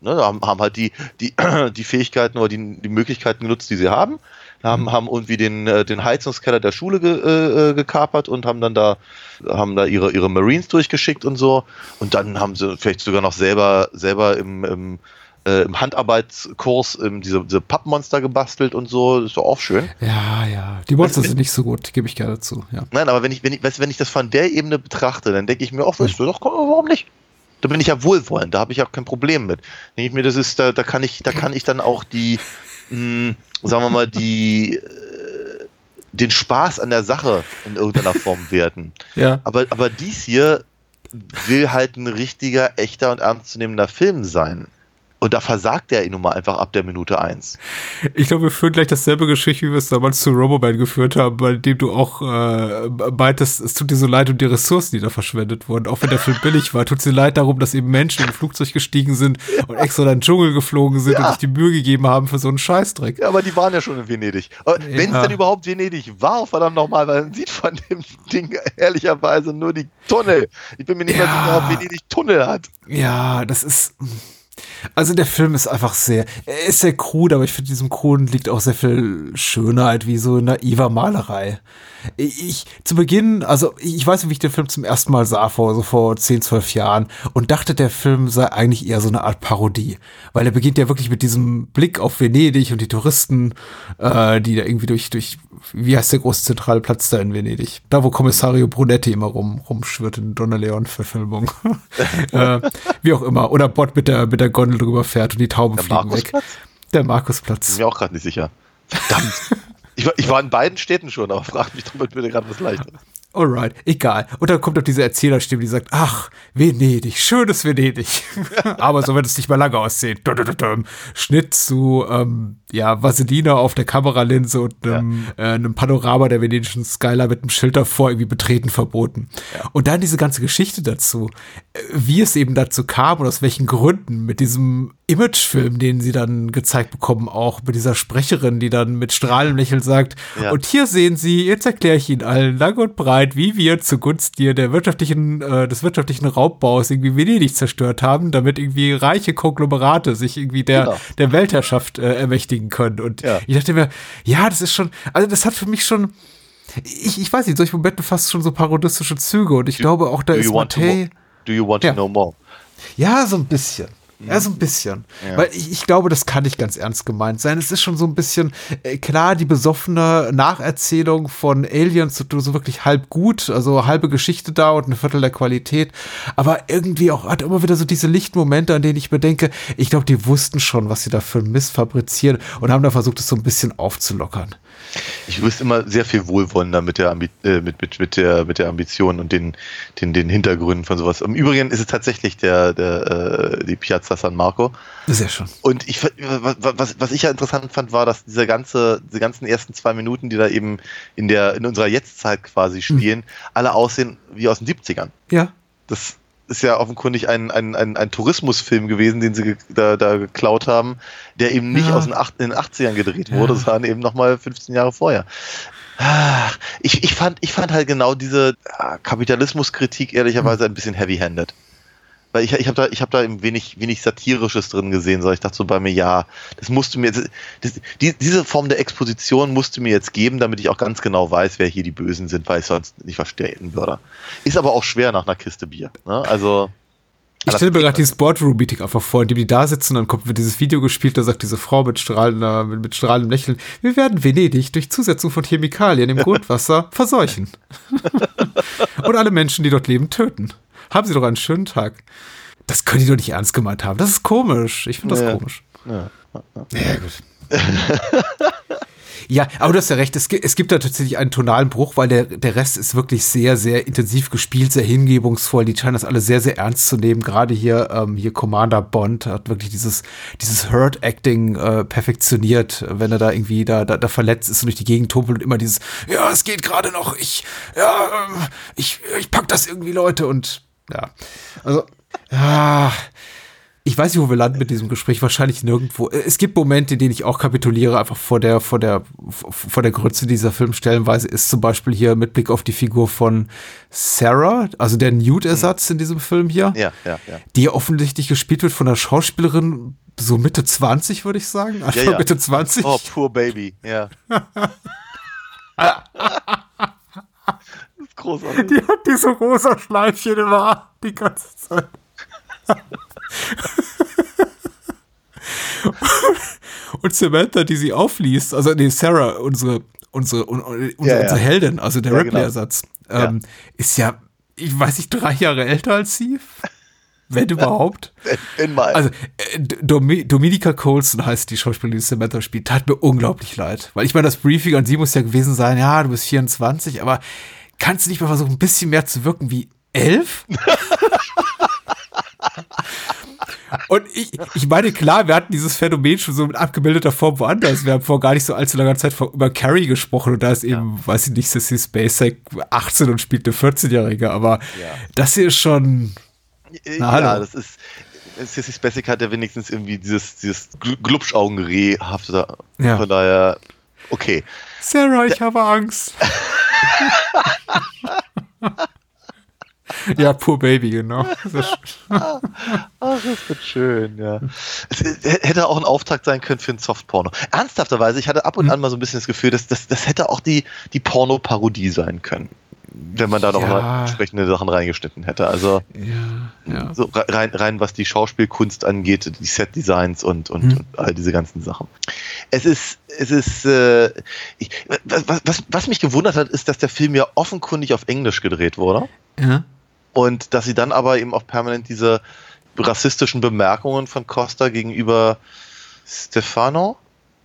ne, haben, haben halt die, die, die Fähigkeiten oder die, die Möglichkeiten genutzt, die sie haben. Haben, haben irgendwie den, äh, den Heizungskeller der Schule ge, äh, äh, gekapert und haben dann da, haben da ihre, ihre Marines durchgeschickt und so. Und dann haben sie vielleicht sogar noch selber, selber im, im, äh, im Handarbeitskurs ähm, diese, diese Pappmonster gebastelt und so. Das ist doch auch schön. Ja, ja. Die Monster sind nicht so gut, gebe ich gerne zu. Ja. Nein, aber wenn ich, wenn ich, weißt wenn ich das von der Ebene betrachte, dann denke ich mir, ach, weißt du, doch, komm, warum nicht? Da bin ich ja wohlwollend, da habe ich auch kein Problem mit. Denke ich mir, das ist, da, da kann ich, da kann ich dann auch die, mh, sagen wir mal, die, äh, den Spaß an der Sache in irgendeiner Form werten. ja. Aber, aber dies hier will halt ein richtiger, echter und ernstzunehmender Film sein. Und da versagt er ihn nun mal einfach ab der Minute eins. Ich glaube, wir führen gleich dasselbe Gespräch, wie wir es damals zu Roboman geführt haben, bei dem du auch äh, meintest, es tut dir so leid um die Ressourcen, die da verschwendet wurden. Auch wenn der Film billig war, tut es dir leid darum, dass eben Menschen in ein Flugzeug gestiegen sind und extra in den Dschungel geflogen sind Ja. und sich die Mühe gegeben haben für so einen Scheißdreck. Ja, aber die waren ja schon in Venedig. Aber Wenn es Ja. denn überhaupt Venedig war, verdammt nochmal, weil man sieht von dem Ding ehrlicherweise nur die Tunnel. Ich bin mir nicht mehr Ja. sicher, ob Venedig Tunnel hat. Ja, das ist. Also der Film ist einfach sehr, er ist sehr krude, aber ich finde, diesem Kruden liegt auch sehr viel Schönheit, wie so naiver Malerei. Ich, zu Beginn, also ich ich weiß nicht, wie ich den Film zum ersten Mal sah, vor, so vor 10, 12 Jahren, und dachte, der Film sei eigentlich eher so eine Art Parodie. Weil er beginnt ja wirklich mit diesem Blick auf Venedig und die Touristen, äh, die da irgendwie durch, durch, wie heißt der große zentrale Platz da in Venedig? Da, wo Kommissario Brunetti immer rum, rumschwirrt in Donna Leon-Verfilmung. äh, wie auch immer. Oder Bot mit der, mit der Gondel drüber fährt und die Tauben Der fliegen weg. Markusplatz? Der Bin Markusplatz. mir auch gerade nicht sicher. Verdammt. ich, war, ich war in beiden Städten schon, aber frag mich doch bitte gerade was leichteres. Alright, egal. Und dann kommt noch diese Erzählerstimme, die sagt, ach, Venedig, schönes Venedig. Aber so wird es nicht mehr lange aussehen. Schnitt zu, ähm, ja, Vaselina auf der Kameralinse und einem, äh, einem Panorama der venedischen Skyline mit einem Schild davor, irgendwie betreten verboten. Und dann diese ganze Geschichte dazu, äh, wie es eben dazu kam und aus welchen Gründen, mit diesem Imagefilm, den sie dann gezeigt bekommen, auch mit dieser Sprecherin, die dann mit strahlendem Lächeln sagt, Ja. und hier sehen Sie, jetzt erkläre ich Ihnen allen lang und breit, wie wir zugunsten der wirtschaftlichen, äh, des wirtschaftlichen Raubbaus irgendwie Venedig zerstört haben, damit irgendwie reiche Konglomerate sich irgendwie der, Genau. der Weltherrschaft äh, ermächtigen können. Und Ja. ich dachte mir, ja, das ist schon, also das hat für mich schon, ich, ich weiß nicht, in solchen Momenten fast schon so parodistische Züge und ich glaube auch, da Do ist you want to, Mattei. mo- do you want Ja. to know more? Ja, so ein bisschen. Ja, so ein bisschen. Ja. Weil ich, ich glaube, das kann nicht ganz ernst gemeint sein. Es ist schon so ein bisschen, äh, klar, die besoffene Nacherzählung von Aliens, so, so wirklich halb gut, also halbe Geschichte da und ein Viertel der Qualität. Aber irgendwie auch hat immer wieder so diese Lichtmomente, an denen ich mir denke, ich glaube, die wussten schon, was sie da für einen Mist fabrizieren und haben da versucht, es so ein bisschen aufzulockern. Ich wüsste immer sehr viel wohlwollender mit der, Ambi äh, mit, mit, mit, der, mit der Ambition und den, den, den Hintergründen von sowas. Im Übrigen ist es tatsächlich der, der, äh, die Piazza San Marco. Sehr schön. Und ich, was, was, ich ja interessant fand, war, dass diese ganze, diese ganzen ersten zwei Minuten, die da eben in der, in unserer Jetztzeit quasi spielen, alle aussehen wie aus den 70ern. Ja. Das ist ja offenkundig ein, ein, ein, ein Tourismusfilm gewesen, den sie ge da, da geklaut haben, der eben nicht Ja. aus den, acht, den 80ern gedreht wurde, Ja. sondern eben nochmal 15 Jahre vorher. Ich, ich, fand, ich fand halt genau diese ah, Kapitalismuskritik ehrlicherweise ein bisschen heavy-handed. Weil ich, ich habe da, ich hab da eben wenig, wenig Satirisches drin gesehen, sondern ich dachte so bei mir, ja, das musst du mir jetzt, das, die, diese Form der Exposition musst du mir jetzt geben, damit ich auch ganz genau weiß, wer hier die Bösen sind, weil ich sonst nicht verstehen würde. Ist aber auch schwer nach einer Kiste Bier. Ne? Also, Ich stelle mir gerade dieses Boardroom-Meeting einfach vor, in dem die da sitzen, dann kommt wird dieses Video gespielt, da sagt diese Frau mit strahlender, mit, mit strahlendem Lächeln, wir werden Venedig durch Zusetzung von Chemikalien im Grundwasser verseuchen. Und alle Menschen, die dort leben, töten. Haben Sie doch einen schönen Tag. Das können die doch nicht ernst gemeint haben. Das ist komisch. Ich finde das Ja. komisch. Ja. Ja, gut. Ja, aber du hast ja recht, es, es gibt da tatsächlich einen tonalen Bruch, weil der, der Rest ist wirklich sehr, sehr intensiv gespielt, sehr hingebungsvoll. Die scheinen das alle sehr, sehr ernst zu nehmen. Gerade hier, ähm, hier Commander Bond hat wirklich dieses, dieses Hurt-Acting äh, perfektioniert, wenn er da irgendwie da, da, da verletzt ist und durch die Gegend tumpelt und immer dieses, ja, es geht gerade noch, ich, ja, ähm, ich, ich pack das irgendwie, Leute, und ja. Also, ja. Ich weiß nicht, wo wir landen mit diesem Gespräch. Wahrscheinlich nirgendwo. Es gibt Momente, in denen ich auch kapituliere, einfach vor der, vor der, vor der Grütze dieser Film stellenweise ist zum Beispiel hier mit Blick auf die Figur von Sarah, also der Nude-Ersatz in diesem Film hier, Ja, ja, ja. die ja offensichtlich gespielt wird von einer Schauspielerin, so Mitte 20, würde ich sagen. Anfang ja. Mitte 20. Oh, poor baby, ja. großartig. Die hat diese rosa Schleifchen immer die ganze Zeit. Und Samantha, die sie aufliest, also nee, Sarah, unsere, unsere, un, un, unsere, Ja, ja. unsere Heldin, also der Ja, Ripley-Ersatz, ähm, ist ja, ich weiß nicht, drei Jahre älter als sie. Wenn überhaupt. In mal. Also, äh, Domi Dominica Colson heißt die Schauspielerin, die Samantha spielt. Tat mir unglaublich leid. Weil ich meine, das Briefing an sie muss ja gewesen sein, ja, du bist 24, aber kannst du nicht mal versuchen, ein bisschen mehr zu wirken wie elf? Und ich, ich meine, klar, wir hatten dieses Phänomen schon so mit abgebildeter Form woanders. Wir haben vor gar nicht so allzu langer Zeit über Carrie gesprochen und da ist eben, weiß ich nicht, Sissy Spacek 18 und spielt eine 14-Jährige, aber das hier ist schon, Na, hallo. ja, das ist. Sissy Spacek hat ja wenigstens irgendwie dieses, dieses Gl- Glubschaugenreh-hafte. Ja. Von daher, okay. Sarah, ich habe Angst. ja, poor Baby, genau. Ach, das wird schön, ja. Es hätte auch ein Auftakt sein können für ein Softporno. Ernsthafterweise, ich hatte ab und Hm. an mal so ein bisschen das Gefühl, dass das, das hätte auch die, die Porno-Parodie sein können. Wenn man da noch Ja. mal entsprechende Sachen reingeschnitten hätte. Also Ja, ja. so re- rein, rein was die Schauspielkunst angeht, die Set-Designs und, und, Mhm. und all diese ganzen Sachen. Es ist, es ist, äh, ich, was, was, was mich gewundert hat, ist, dass der Film ja offenkundig auf Englisch gedreht wurde. ja. Und dass sie dann aber eben auch permanent diese rassistischen Bemerkungen von Costa gegenüber Stefano,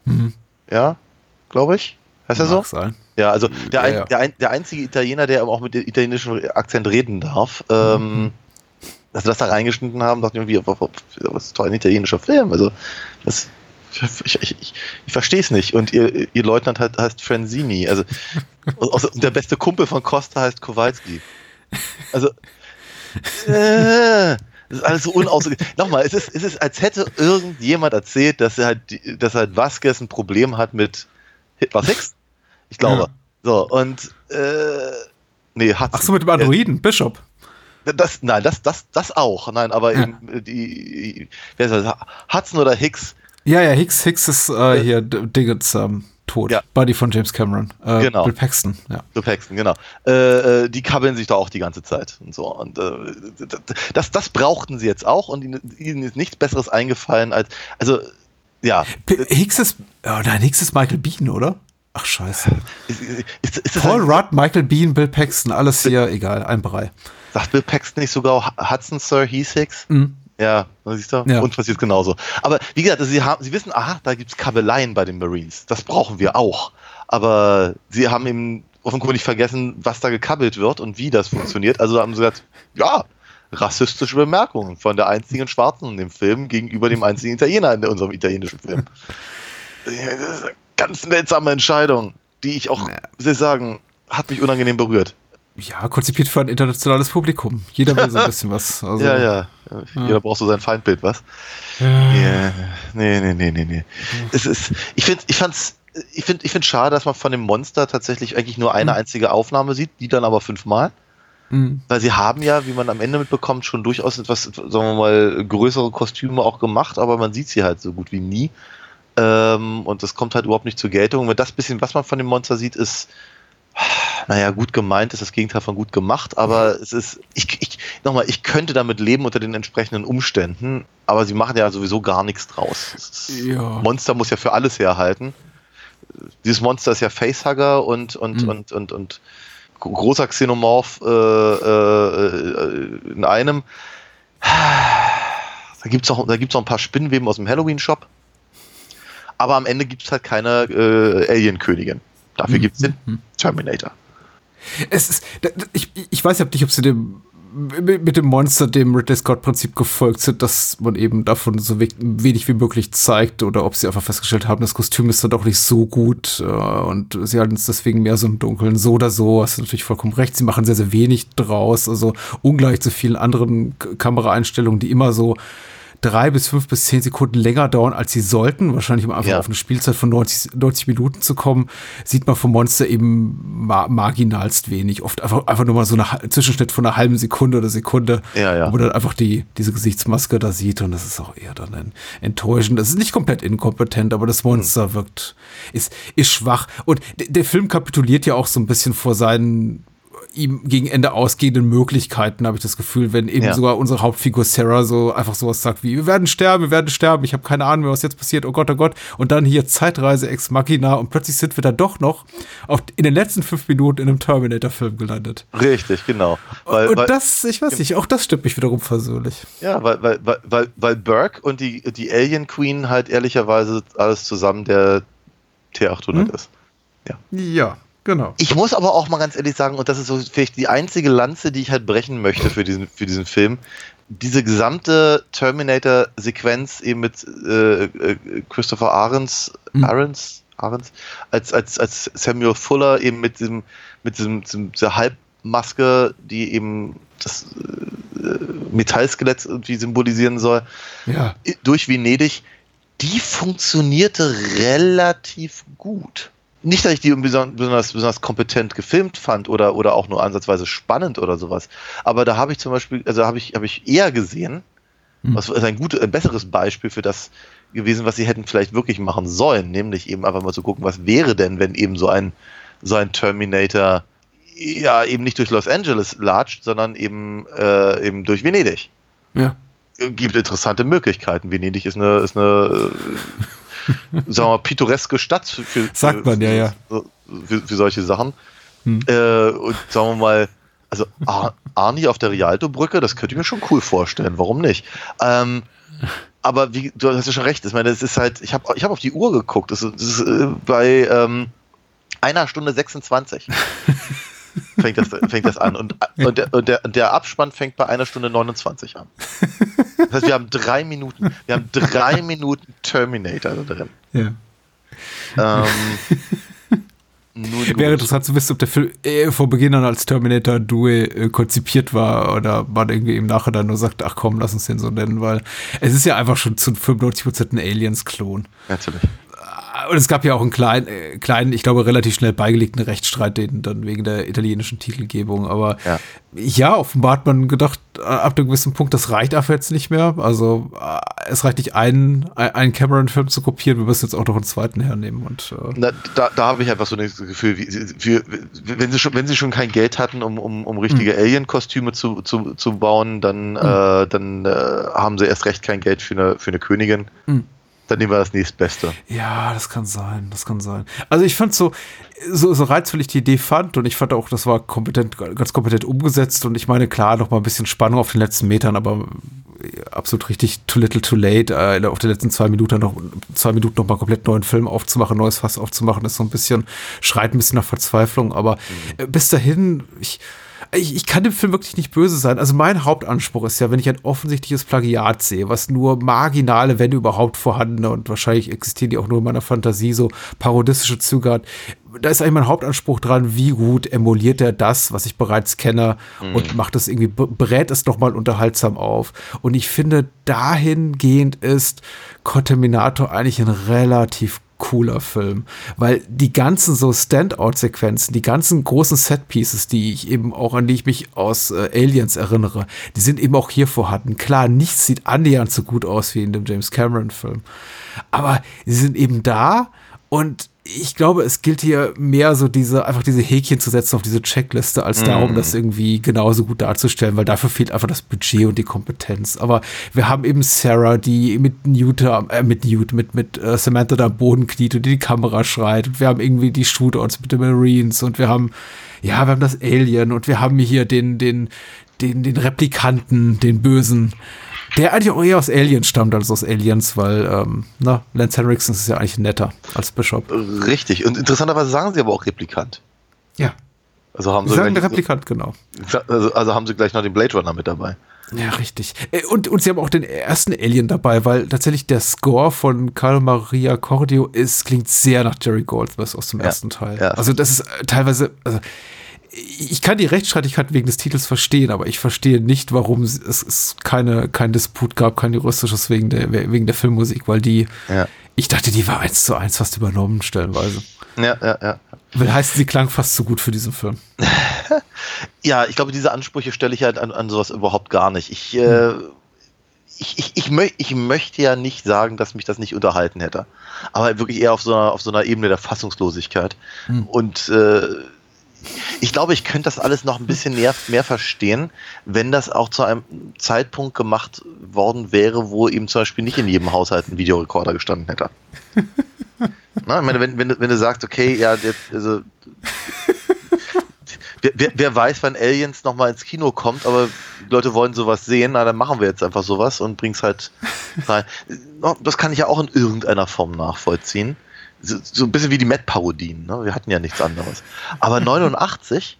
Mhm. ja, glaube ich. Heißt er so? Sein. Ja, also der, ein, Ja, ja. Der, ein, der einzige Italiener, der auch mit italienischem Akzent reden darf, ähm, dass sie das da reingeschnitten haben, dachte ich irgendwie, was ist doch ein italienischer Film. Also, das, ich, ich, ich, ich verstehe es nicht. Und ihr, ihr Leutnant heißt, heißt Franzini. Also, und der beste Kumpel von Costa heißt Kowalski. Also, äh, das ist alles so unausgegoren. Nochmal, es ist, es ist, als hätte irgendjemand erzählt, dass er halt, dass halt Vasquez ein Problem hat mit was Hicks? Ich glaube. Ja. So, und äh, nee, hat Ach so, mit dem Androiden, Bishop. das, nein, das, das, das auch. Nein, aber Ja. eben äh, die, wer ist das? Hudson oder Hicks? Ja, ja, Hicks, Hicks ist äh, hier D- Dingens ähm, tot. Ja. Buddy von James Cameron. Äh, Genau. Bill Paxton, ja. So Paxton, genau. Äh, äh, die kabbeln sich da auch die ganze Zeit und so. Und äh, das, das brauchten sie jetzt auch und ihnen, ihnen ist nichts Besseres eingefallen als, also ja, Hicks ist, oh nein, Hicks ist Michael Bean, oder? Ach, scheiße. ist, ist, ist Paul Rudd, Michael Bean, Bill Paxton, alles hier, egal, ein Brei. sagt Bill Paxton nicht sogar Hudson Sir He's Hicks? Mhm. Ja, siehst du? Ja. Und passiert genauso. Aber wie gesagt, also sie, haben, sie wissen, aha, da gibt's Kabeleien bei den Marines. Das brauchen wir auch. Aber sie haben eben offenkundig vergessen, was da gekabbelt wird und wie das funktioniert. Also haben sie gesagt, ja, rassistische Bemerkungen von der einzigen Schwarzen in dem Film gegenüber dem einzigen Italiener in unserem italienischen Film. Ja, ganz seltsame Entscheidung, die ich auch, Ja. ich sagen, hat mich unangenehm berührt. Ja, konzipiert für ein internationales Publikum. Jeder will so ein bisschen was. Also, ja, ja. Jeder braucht so sein Feindbild, was? Ja, nee, nee, nee, nee, nee. Es ist, ich finde, ich fand's, ich finde, ich finde schade, dass man von dem Monster tatsächlich eigentlich nur eine einzige Aufnahme sieht, die dann aber fünfmal. Mhm. Weil sie haben ja, wie man am Ende mitbekommt, schon durchaus etwas, sagen wir mal, größere Kostüme auch gemacht, aber man sieht sie halt so gut wie nie. Ähm, und das kommt halt überhaupt nicht zur Geltung. Und das bisschen, was man von dem Monster sieht, ist, naja, gut gemeint ist das Gegenteil von gut gemacht, aber es ist, ich, ich, nochmal, ich könnte damit leben unter den entsprechenden Umständen, aber sie machen ja sowieso gar nichts draus. Ja. Monster muss ja für alles herhalten. Dieses Monster ist ja Facehugger und, und, Mhm. und, und, und großer Xenomorph äh, äh, in einem. Da gibt es auch, da gibt's auch ein paar Spinnweben aus dem Halloween-Shop. Aber am Ende gibt es halt keine äh, Alien-Königin. Dafür gibt es den Terminator. Es ist, ich, ich weiß ja nicht, ob sie dem mit dem Monster dem Ridley Scott-Prinzip gefolgt sind, dass man eben davon so we wenig wie möglich zeigt oder ob sie einfach festgestellt haben, das Kostüm ist dann doch nicht so gut äh, und sie halten es deswegen mehr so im Dunkeln. So oder so, hast du natürlich vollkommen recht. Sie machen sehr, sehr wenig draus, also ungleich zu vielen anderen Kameraeinstellungen, die immer so drei bis fünf bis zehn Sekunden länger dauern, als sie sollten, wahrscheinlich um einfach Ja. auf eine Spielzeit von 90, 90 Minuten zu kommen, sieht man vom Monster eben ma marginalst wenig. Oft einfach, einfach nur mal so ein Zwischenschnitt von einer halben Sekunde oder Sekunde, Ja, ja. wo man dann einfach die, diese Gesichtsmaske da sieht und das ist auch eher dann ein enttäuschend. Das ist nicht komplett inkompetent, aber das Monster wirkt, ist, ist schwach. Und der Film kapituliert ja auch so ein bisschen vor seinen ihm gegen Ende ausgehenden Möglichkeiten, habe ich das Gefühl, wenn eben Ja. sogar unsere Hauptfigur Sarah so einfach sowas sagt wie, wir werden sterben, wir werden sterben, ich habe keine Ahnung mehr, was jetzt passiert, oh Gott, oh Gott. Und dann hier Zeitreise ex Machina und plötzlich sind wir da doch noch auf, in den letzten fünf Minuten in einem Terminator-Film gelandet. Richtig, genau. Weil, und weil, das, ich weiß nicht, auch das stimmt mich wiederum versöhnlich. ja, weil, weil, weil, weil, Burke und die, die Alien Queen halt ehrlicherweise alles zusammen der T800 Hm? ist. Ja, genau. Ich muss aber auch mal ganz ehrlich sagen, und das ist so vielleicht die einzige Lanze, die ich halt brechen möchte für diesen, für diesen Film. Diese gesamte Terminator-Sequenz eben mit äh, äh, Christopher Ahrens, Hm. Ahrens, Ahrens als, als, als Samuel Fuller eben mit diesem, mit diesem, diesem dieser Halbmaske, die eben das äh, Metallskelett irgendwie symbolisieren soll, Ja. durch Venedig, die funktionierte relativ gut. Nicht, dass ich die beson- besonders, besonders kompetent gefilmt fand oder, oder auch nur ansatzweise spannend oder sowas. Aber da habe ich zum Beispiel, also habe ich, habe ich eher gesehen, Hm. was ist ein gutes, ein besseres Beispiel für das gewesen, was sie hätten vielleicht wirklich machen sollen, nämlich eben einfach mal zu gucken, was wäre denn, wenn eben so ein, so ein Terminator ja eben nicht durch Los Angeles latscht, sondern eben, äh, eben durch Venedig Ja. gibt interessante Möglichkeiten. Venedig ist eine, ist eine äh, sagen wir mal, pittoreske Stadt für, für, Sagt man, ja, ja. Für, für solche Sachen. Hm. Äh, und sagen wir mal, also Ar Arnie auf der Rialto-Brücke, das könnte ich mir schon cool vorstellen. Warum nicht? Ähm, aber wie, du hast ja schon recht. Ich meine, es ist halt, ich habe ich hab auf die Uhr geguckt. Das ist, das ist äh, bei ähm, einer Stunde 26 fängt das, fängt das an. Und, und, der, und, der, der Abspann fängt bei einer Stunde 29 an. Das heißt, wir haben drei Minuten. Wir haben drei Minuten Terminator da drin. ja. Ähm. Wäre interessant zu wissen, ob der Film eh vor Beginn an als Terminator Duel äh, konzipiert war oder man irgendwie im Nachhinein nur sagt, ach komm, lass uns den so nennen, weil es ist ja einfach schon zu 95% ein Aliens-Klon. Natürlich. Und es gab ja auch einen kleinen, äh, kleinen, ich glaube, relativ schnell beigelegten Rechtsstreit, den dann wegen der italienischen Titelgebung. Aber Ja. ja, offenbar hat man gedacht, äh, ab einem gewissen Punkt, das reicht einfach jetzt nicht mehr. Also äh, es reicht nicht, einen, ein- einen Cameron-Film zu kopieren, wir müssen jetzt auch noch einen zweiten hernehmen. Und äh, Na, da, da habe ich einfach so das Gefühl, wie, wie, wenn, sie schon, wenn sie schon kein Geld hatten, um, um, um richtige Alien-Kostüme zu, zu, zu bauen, dann, äh, dann äh, haben sie erst recht kein Geld für eine, für eine Königin. Mhm. Dann nehmen wir das nächstbeste. Ja, das kann sein, das kann sein. Also ich fand so, so, so reizvoll ich die Idee fand und ich fand auch, das war kompetent, ganz kompetent umgesetzt und ich meine, klar, noch mal ein bisschen Spannung auf den letzten Metern, aber absolut richtig too little too late, äh, auf den letzten zwei Minuten noch, zwei Minuten noch mal komplett neuen Film aufzumachen, neues Fass aufzumachen, ist so ein bisschen, schreit ein bisschen nach Verzweiflung, aber äh, bis dahin, ich, ich, ich kann dem Film wirklich nicht böse sein. Also mein Hauptanspruch ist ja, wenn ich ein offensichtliches Plagiat sehe, was nur marginale, wenn überhaupt vorhandene und wahrscheinlich existieren die auch nur in meiner Fantasie, so parodistische Züge hat, da ist eigentlich mein Hauptanspruch dran, wie gut emuliert er das, was ich bereits kenne und macht es irgendwie, brät es nochmal unterhaltsam auf. Und ich finde, dahingehend ist Contaminator eigentlich ein relativ cooler Film, weil die ganzen so Standout-Sequenzen, die ganzen großen Set-Pieces, die ich eben auch, an die ich mich aus äh, Aliens erinnere, die sind eben auch hier vorhanden. Klar, nichts sieht annähernd so gut aus wie in dem James Cameron-Film, aber sie sind eben da und ich glaube, es gilt hier mehr so diese, einfach diese Häkchen zu setzen auf diese Checkliste, als darum, Mm. das irgendwie genauso gut darzustellen, weil dafür fehlt einfach das Budget und die Kompetenz. Aber wir haben eben Sarah, die mit Newt, äh, mit Newt, mit, mit äh, Samantha da am Boden kniet und die die Kamera schreit. Und wir haben irgendwie die Shootouts mit den Marines und wir haben, ja, wir haben das Alien und wir haben hier den, den, den, den Replikanten, den Bösen. Der eigentlich auch eher aus Aliens stammt als aus Aliens, weil, ähm, na, Lance Henriksen ist ja eigentlich netter als Bishop. Richtig. Und interessanterweise sagen sie aber auch Replikant. Ja. Also haben Sie sie, sagen gleich, Replikant, genau. also, also haben sie gleich noch den Blade Runner mit dabei. Ja, richtig. Äh, Und, und sie haben auch den ersten Alien dabei, weil tatsächlich der Score von Carlo Maria Cordio ist, klingt sehr nach Jerry Goldsmith aus dem Ja, ersten Teil. ja. Also das ist äh, teilweise, also ich kann die Rechtsstreitigkeit wegen des Titels verstehen, aber ich verstehe nicht, warum es, es keine, kein Disput gab, kein juristisches wegen der, wegen der Filmmusik, weil die, Ja. ich dachte, die war eins zu eins fast übernommen, stellenweise. Ja, ja, ja. Will heißen, sie klang fast zu gut für diesen Film. Ja, ich glaube, diese Ansprüche stelle ich halt an, an sowas überhaupt gar nicht. Ich, äh, ich, ich, ich, mö ich möchte ja nicht sagen, dass mich das nicht unterhalten hätte. Aber wirklich eher auf so einer, auf so einer Ebene der Fassungslosigkeit. Und äh, ich glaube, ich könnte das alles noch ein bisschen mehr, mehr verstehen, wenn das auch zu einem Zeitpunkt gemacht worden wäre, wo eben zum Beispiel nicht in jedem Haushalt ein Videorekorder gestanden hätte. Na, ich meine, wenn, wenn, du- wenn du sagst, okay, ja, jetzt, also, wer, wer, weiß, wann Aliens nochmal ins Kino kommt, aber Leute wollen sowas sehen, na, dann machen wir jetzt einfach sowas und bring's halt rein. Das kann ich ja auch in irgendeiner Form nachvollziehen. So, so ein bisschen wie die Met-Parodien, ne? Wir hatten ja nichts anderes. Aber 89,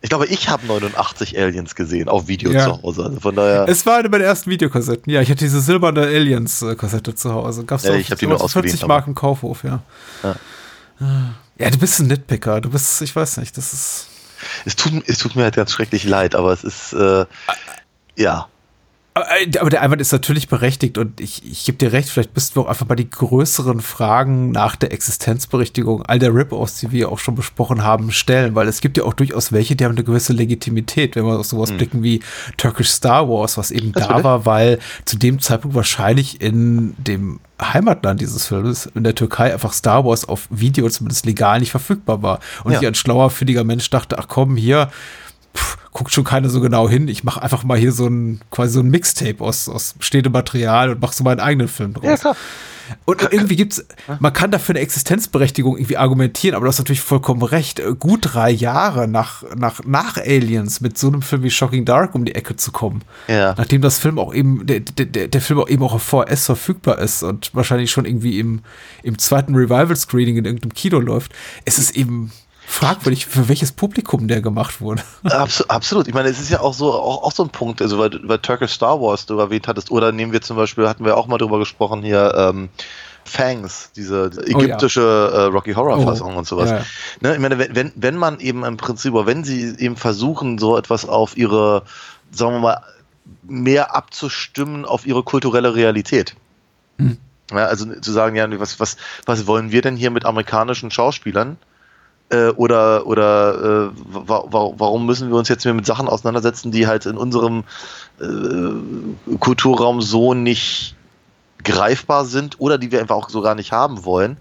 ich glaube, ich habe 89 Aliens gesehen auf Video Ja. zu Hause. Also von daher. Es war eine meiner ersten Videokassetten. Ja, ich hatte diese silberne Aliens-Kassette zu Hause. Gab's Ja, auch ich hab die nur 40 ausgeliehen, aber- Mark im Kaufhof, ja. Ja. Ja, du bist ein Nitpicker. Du bist, ich weiß nicht, das ist. Es tut, es tut mir halt ganz schrecklich leid, aber es ist, äh, ja. Aber äh, aber der Einwand ist natürlich berechtigt und ich, ich gebe dir recht, vielleicht müssten wir auch einfach mal die größeren Fragen nach der Existenzberechtigung all der Rip-Offs, die wir auch schon besprochen haben, stellen, weil es gibt ja auch durchaus welche, die haben eine gewisse Legitimität, wenn wir auf sowas blicken wie Turkish Star Wars, was eben da Natürlich. war, weil zu dem Zeitpunkt wahrscheinlich in dem Heimatland dieses Films, in der Türkei, einfach Star Wars auf Video zumindest legal nicht verfügbar war. Und Ja. ich als schlauer, findiger Mensch dachte, ach komm, hier, pff, guckt schon keiner so genau hin. Ich mache einfach mal hier so ein quasi so ein Mixtape aus, aus bestehendem Material und mache so meinen eigenen Film draus. klar. Und irgendwie gibt's, man kann dafür eine Existenzberechtigung irgendwie argumentieren, aber du hast natürlich vollkommen recht. Äh, Gut drei Jahre nach, nach, nach Aliens mit so einem Film wie Shocking Dark um die Ecke zu kommen. Ja. Nachdem das Film auch eben, der, der, der Film auch eben auch auf VS verfügbar ist und wahrscheinlich schon irgendwie im, im zweiten Revival-Screening in irgendeinem Kino läuft, ist es eben fragwürdig, für welches Publikum der gemacht wurde. Abs absolut. Ich meine, es ist ja auch so, auch, auch so ein Punkt, also weil, weil Turkish Star Wars du erwähnt hattest, oder nehmen wir zum Beispiel, hatten wir auch mal drüber gesprochen hier, ähm, Fangs, diese ägyptische äh, Rocky Horror Fassung Oh, und sowas. ja. Ne, ich meine, wenn, wenn, man eben im Prinzip, oder wenn sie eben versuchen, so etwas auf ihre, sagen wir mal, mehr abzustimmen auf ihre kulturelle Realität. Ja, also zu sagen, ja, was, was, was wollen wir denn hier mit amerikanischen Schauspielern? Äh, oder oder äh, wa wa warum müssen wir uns jetzt mehr mit Sachen auseinandersetzen, die halt in unserem äh, Kulturraum so nicht greifbar sind oder die wir einfach auch so gar nicht haben wollen.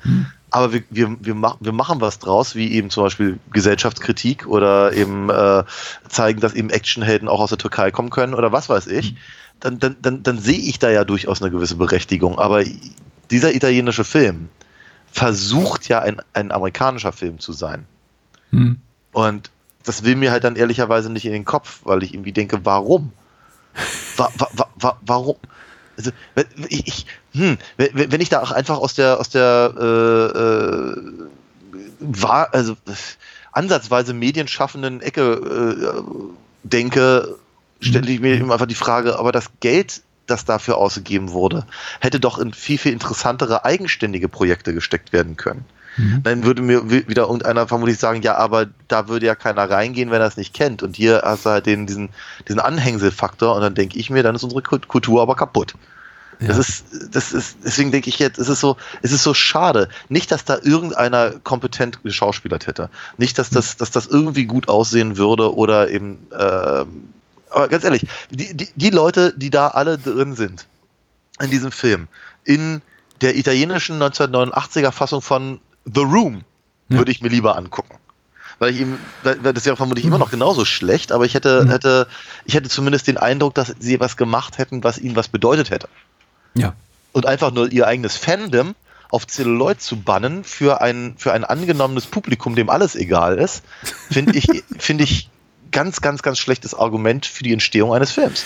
Aber wir, wir, wir, mach, wir machen was draus, wie eben zum Beispiel Gesellschaftskritik oder eben äh, zeigen, dass eben Actionhelden auch aus der Türkei kommen können oder was weiß ich. Dann, dann, dann, dann sehe ich da ja durchaus eine gewisse Berechtigung. Aber dieser italienische Film versucht ja ein, ein amerikanischer Film zu sein. Hm. Und das will mir halt dann ehrlicherweise nicht in den Kopf, weil ich irgendwie denke, warum? Wa wa wa wa warum? Also, wenn ich, ich, hm, wenn ich da auch einfach aus der, aus der, äh, äh, war, also ansatzweise medienschaffenden Ecke äh, denke, stelle ich mir eben einfach die Frage, aber das Geld, das dafür ausgegeben wurde, hätte doch in viel, viel interessantere eigenständige Projekte gesteckt werden können. Dann würde mir wi- wieder irgendeiner vermutlich sagen, ja, aber da würde ja keiner reingehen, wenn er es nicht kennt. Und hier hast du halt den, diesen, diesen Anhängselfaktor und dann denke ich mir, dann ist unsere Kult- Kultur aber kaputt. Das ist, das ist, deswegen denke ich jetzt, es ist so, es ist so schade. Nicht, dass da irgendeiner kompetent geschauspielert hätte. Nicht, dass das, dass das irgendwie gut aussehen würde oder eben, ähm, aber ganz ehrlich, die, die, die Leute, die da alle drin sind, in diesem Film, in der italienischen 1989er Fassung von The Room Ja. würde ich mir lieber angucken. Weil ich ihm, weil das wäre vermutlich immer noch genauso schlecht, aber ich hätte, hätte, ich hätte zumindest den Eindruck, dass sie was gemacht hätten, was ihnen was bedeutet hätte. Ja. Und einfach nur ihr eigenes Fandom auf Zelluloid zu bannen für ein, für ein angenommenes Publikum, dem alles egal ist, finde ich, finde ich ganz, ganz, ganz schlechtes Argument für die Entstehung eines Films.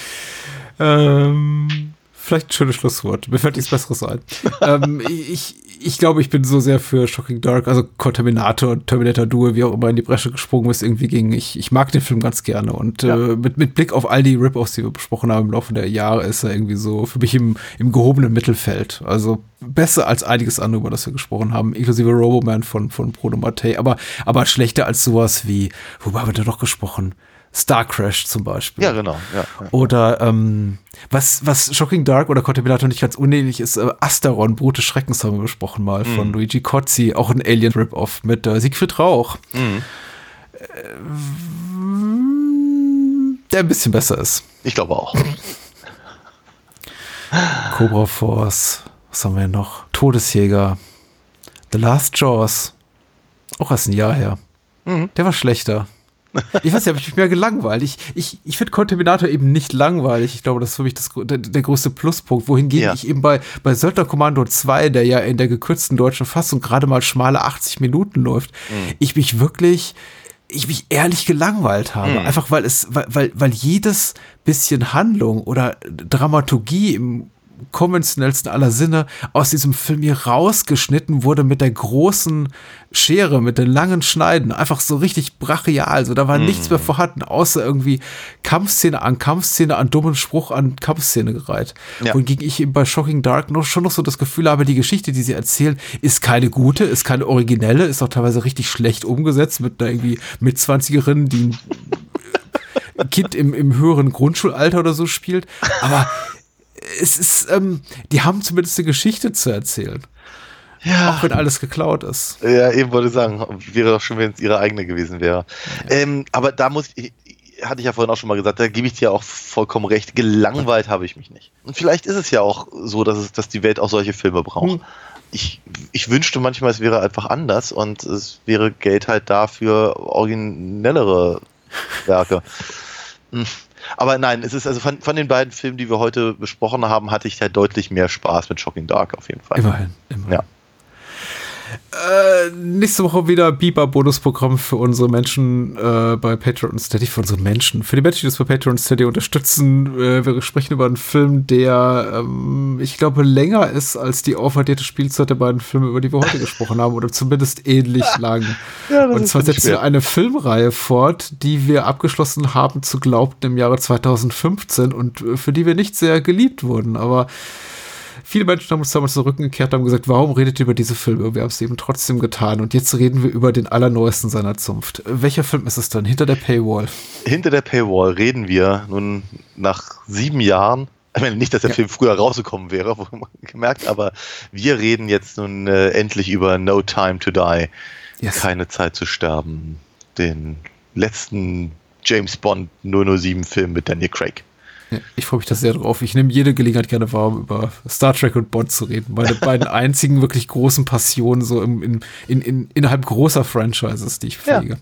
Ähm, vielleicht ein schönes Schlusswort. Mir fällt nichts Besseres ein. ähm, ich, ich glaube, ich bin so sehr für Shocking Dark, also Contaminator und Terminator Duel, wie auch immer in die Bresche gesprungen ist, irgendwie ging. Ich, ich mag den Film ganz gerne. Und Ja. äh, mit, mit Blick auf all die Rip-Offs, die wir besprochen haben im Laufe der Jahre, ist er irgendwie so für mich im, im gehobenen Mittelfeld. Also besser als einiges andere, über das wir gesprochen haben, inklusive Roboman von, von Bruno Mattei, aber, aber schlechter als sowas wie, worüber haben wir da noch gesprochen? Star Crash zum Beispiel. Ja, genau. Ja, ja. Oder ähm, was, was Shocking Dark oder Contemplator nicht ganz unähnlich ist, äh, Asteron, Brute Schreckens haben wir besprochen mal von Luigi Cozzi, auch ein Alien Rip-Off mit äh, Siegfried Rauch. Äh, der ein bisschen besser ist. Ich glaube auch. Cobra Force, was haben wir noch? Todesjäger, The Last Jaws, auch erst ein Jahr her. Der war schlechter. Ich weiß habe ich mich mehr gelangweilt. Ich, ich, ich finde Contaminator eben nicht langweilig. Ich glaube, das ist für mich das, der, der größte Pluspunkt. Wohingegen Ja. ich eben bei, bei Söldner Kommando 2, der ja in der gekürzten deutschen Fassung gerade mal schmale 80 Minuten läuft, ich mich wirklich, ich mich ehrlich gelangweilt habe. Einfach weil es, weil, weil, weil jedes bisschen Handlung oder Dramaturgie im konventionellsten aller Sinne aus diesem Film hier rausgeschnitten wurde mit der großen Schere, mit den langen Schneiden. Einfach so richtig brachial. So, da war nichts mehr vorhanden, außer irgendwie Kampfszene an Kampfszene an dummen Spruch an Kampfszene gereiht. Ja. Wohingegen ich eben bei Shocking Dark noch schon noch so das Gefühl habe, die Geschichte, die sie erzählen, ist keine gute, ist keine originelle, ist auch teilweise richtig schlecht umgesetzt mit einer irgendwie Mitzwanzigerin, die ein Kind im, im höheren Grundschulalter oder so spielt. Aber es ist, ähm, die haben zumindest eine Geschichte zu erzählen. Ja. Auch wenn alles geklaut ist. Ja, eben wollte ich sagen, wäre doch schon, wenn es ihre eigene gewesen wäre. Ähm, aber da muss ich, hatte ich ja vorhin auch schon mal gesagt, da gebe ich dir auch vollkommen recht, gelangweilt habe ich mich nicht. Und vielleicht ist es ja auch so, dass, es, dass die Welt auch solche Filme braucht. Ich, ich wünschte manchmal, es wäre einfach anders und es wäre Geld halt da für originellere Werke. Aber nein, es ist also von, von den beiden Filmen, die wir heute besprochen haben, hatte ich da deutlich mehr Spaß mit Shocking Dark auf jeden Fall. Immerhin. immerhin. Ja. Äh, nächste Woche wieder Biber-Bonusprogramm für unsere Menschen äh, bei Patreon und Steady, für unsere Menschen, für die Menschen, die das bei Patreon und Steady unterstützen. Äh, wir sprechen über einen Film, der, ähm, ich glaube, länger ist als die aufaddierte Spielzeit der beiden Filme, über die wir heute gesprochen haben, oder zumindest ähnlich lang. Ja, und zwar setzen wir eine Filmreihe fort, die wir abgeschlossen haben zu Glaubten im Jahre 2015 und äh, für die wir nicht sehr geliebt wurden, aber Viele Menschen haben uns damals den Rücken gekehrt und haben gesagt, warum redet ihr über diese Filme? Wir haben es eben trotzdem getan. Und jetzt reden wir über den allerneuesten seiner Zunft. Welcher Film ist es dann? Hinter der Paywall. Hinter der Paywall reden wir nun nach sieben Jahren. Ich meine, nicht, dass der Film früher rausgekommen wäre, wo man gemerkt, aber wir reden jetzt nun äh, endlich über No Time to Die. Yes. Keine Zeit zu sterben. Den letzten James Bond 007 Film mit Daniel Craig. Ja, ich freue mich da sehr drauf. Ich nehme jede Gelegenheit gerne wahr, um über Star Trek und Bond zu reden. Meine beiden einzigen wirklich großen Passionen so im, in, in, in, innerhalb großer Franchises, die ich Ja. pflege.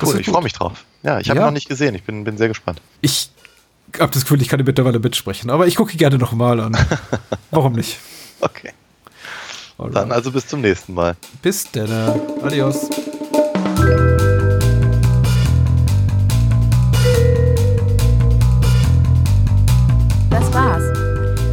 Das Cool, ich freue mich drauf. Ja, ich habe Ja. ihn noch nicht gesehen. Ich bin, bin sehr gespannt. Ich habe das Gefühl, ich kann mittlerweile mitsprechen, aber ich gucke gerne nochmal an. Warum nicht? Okay. Alright. Dann also bis zum nächsten Mal. Bis dann. Adios.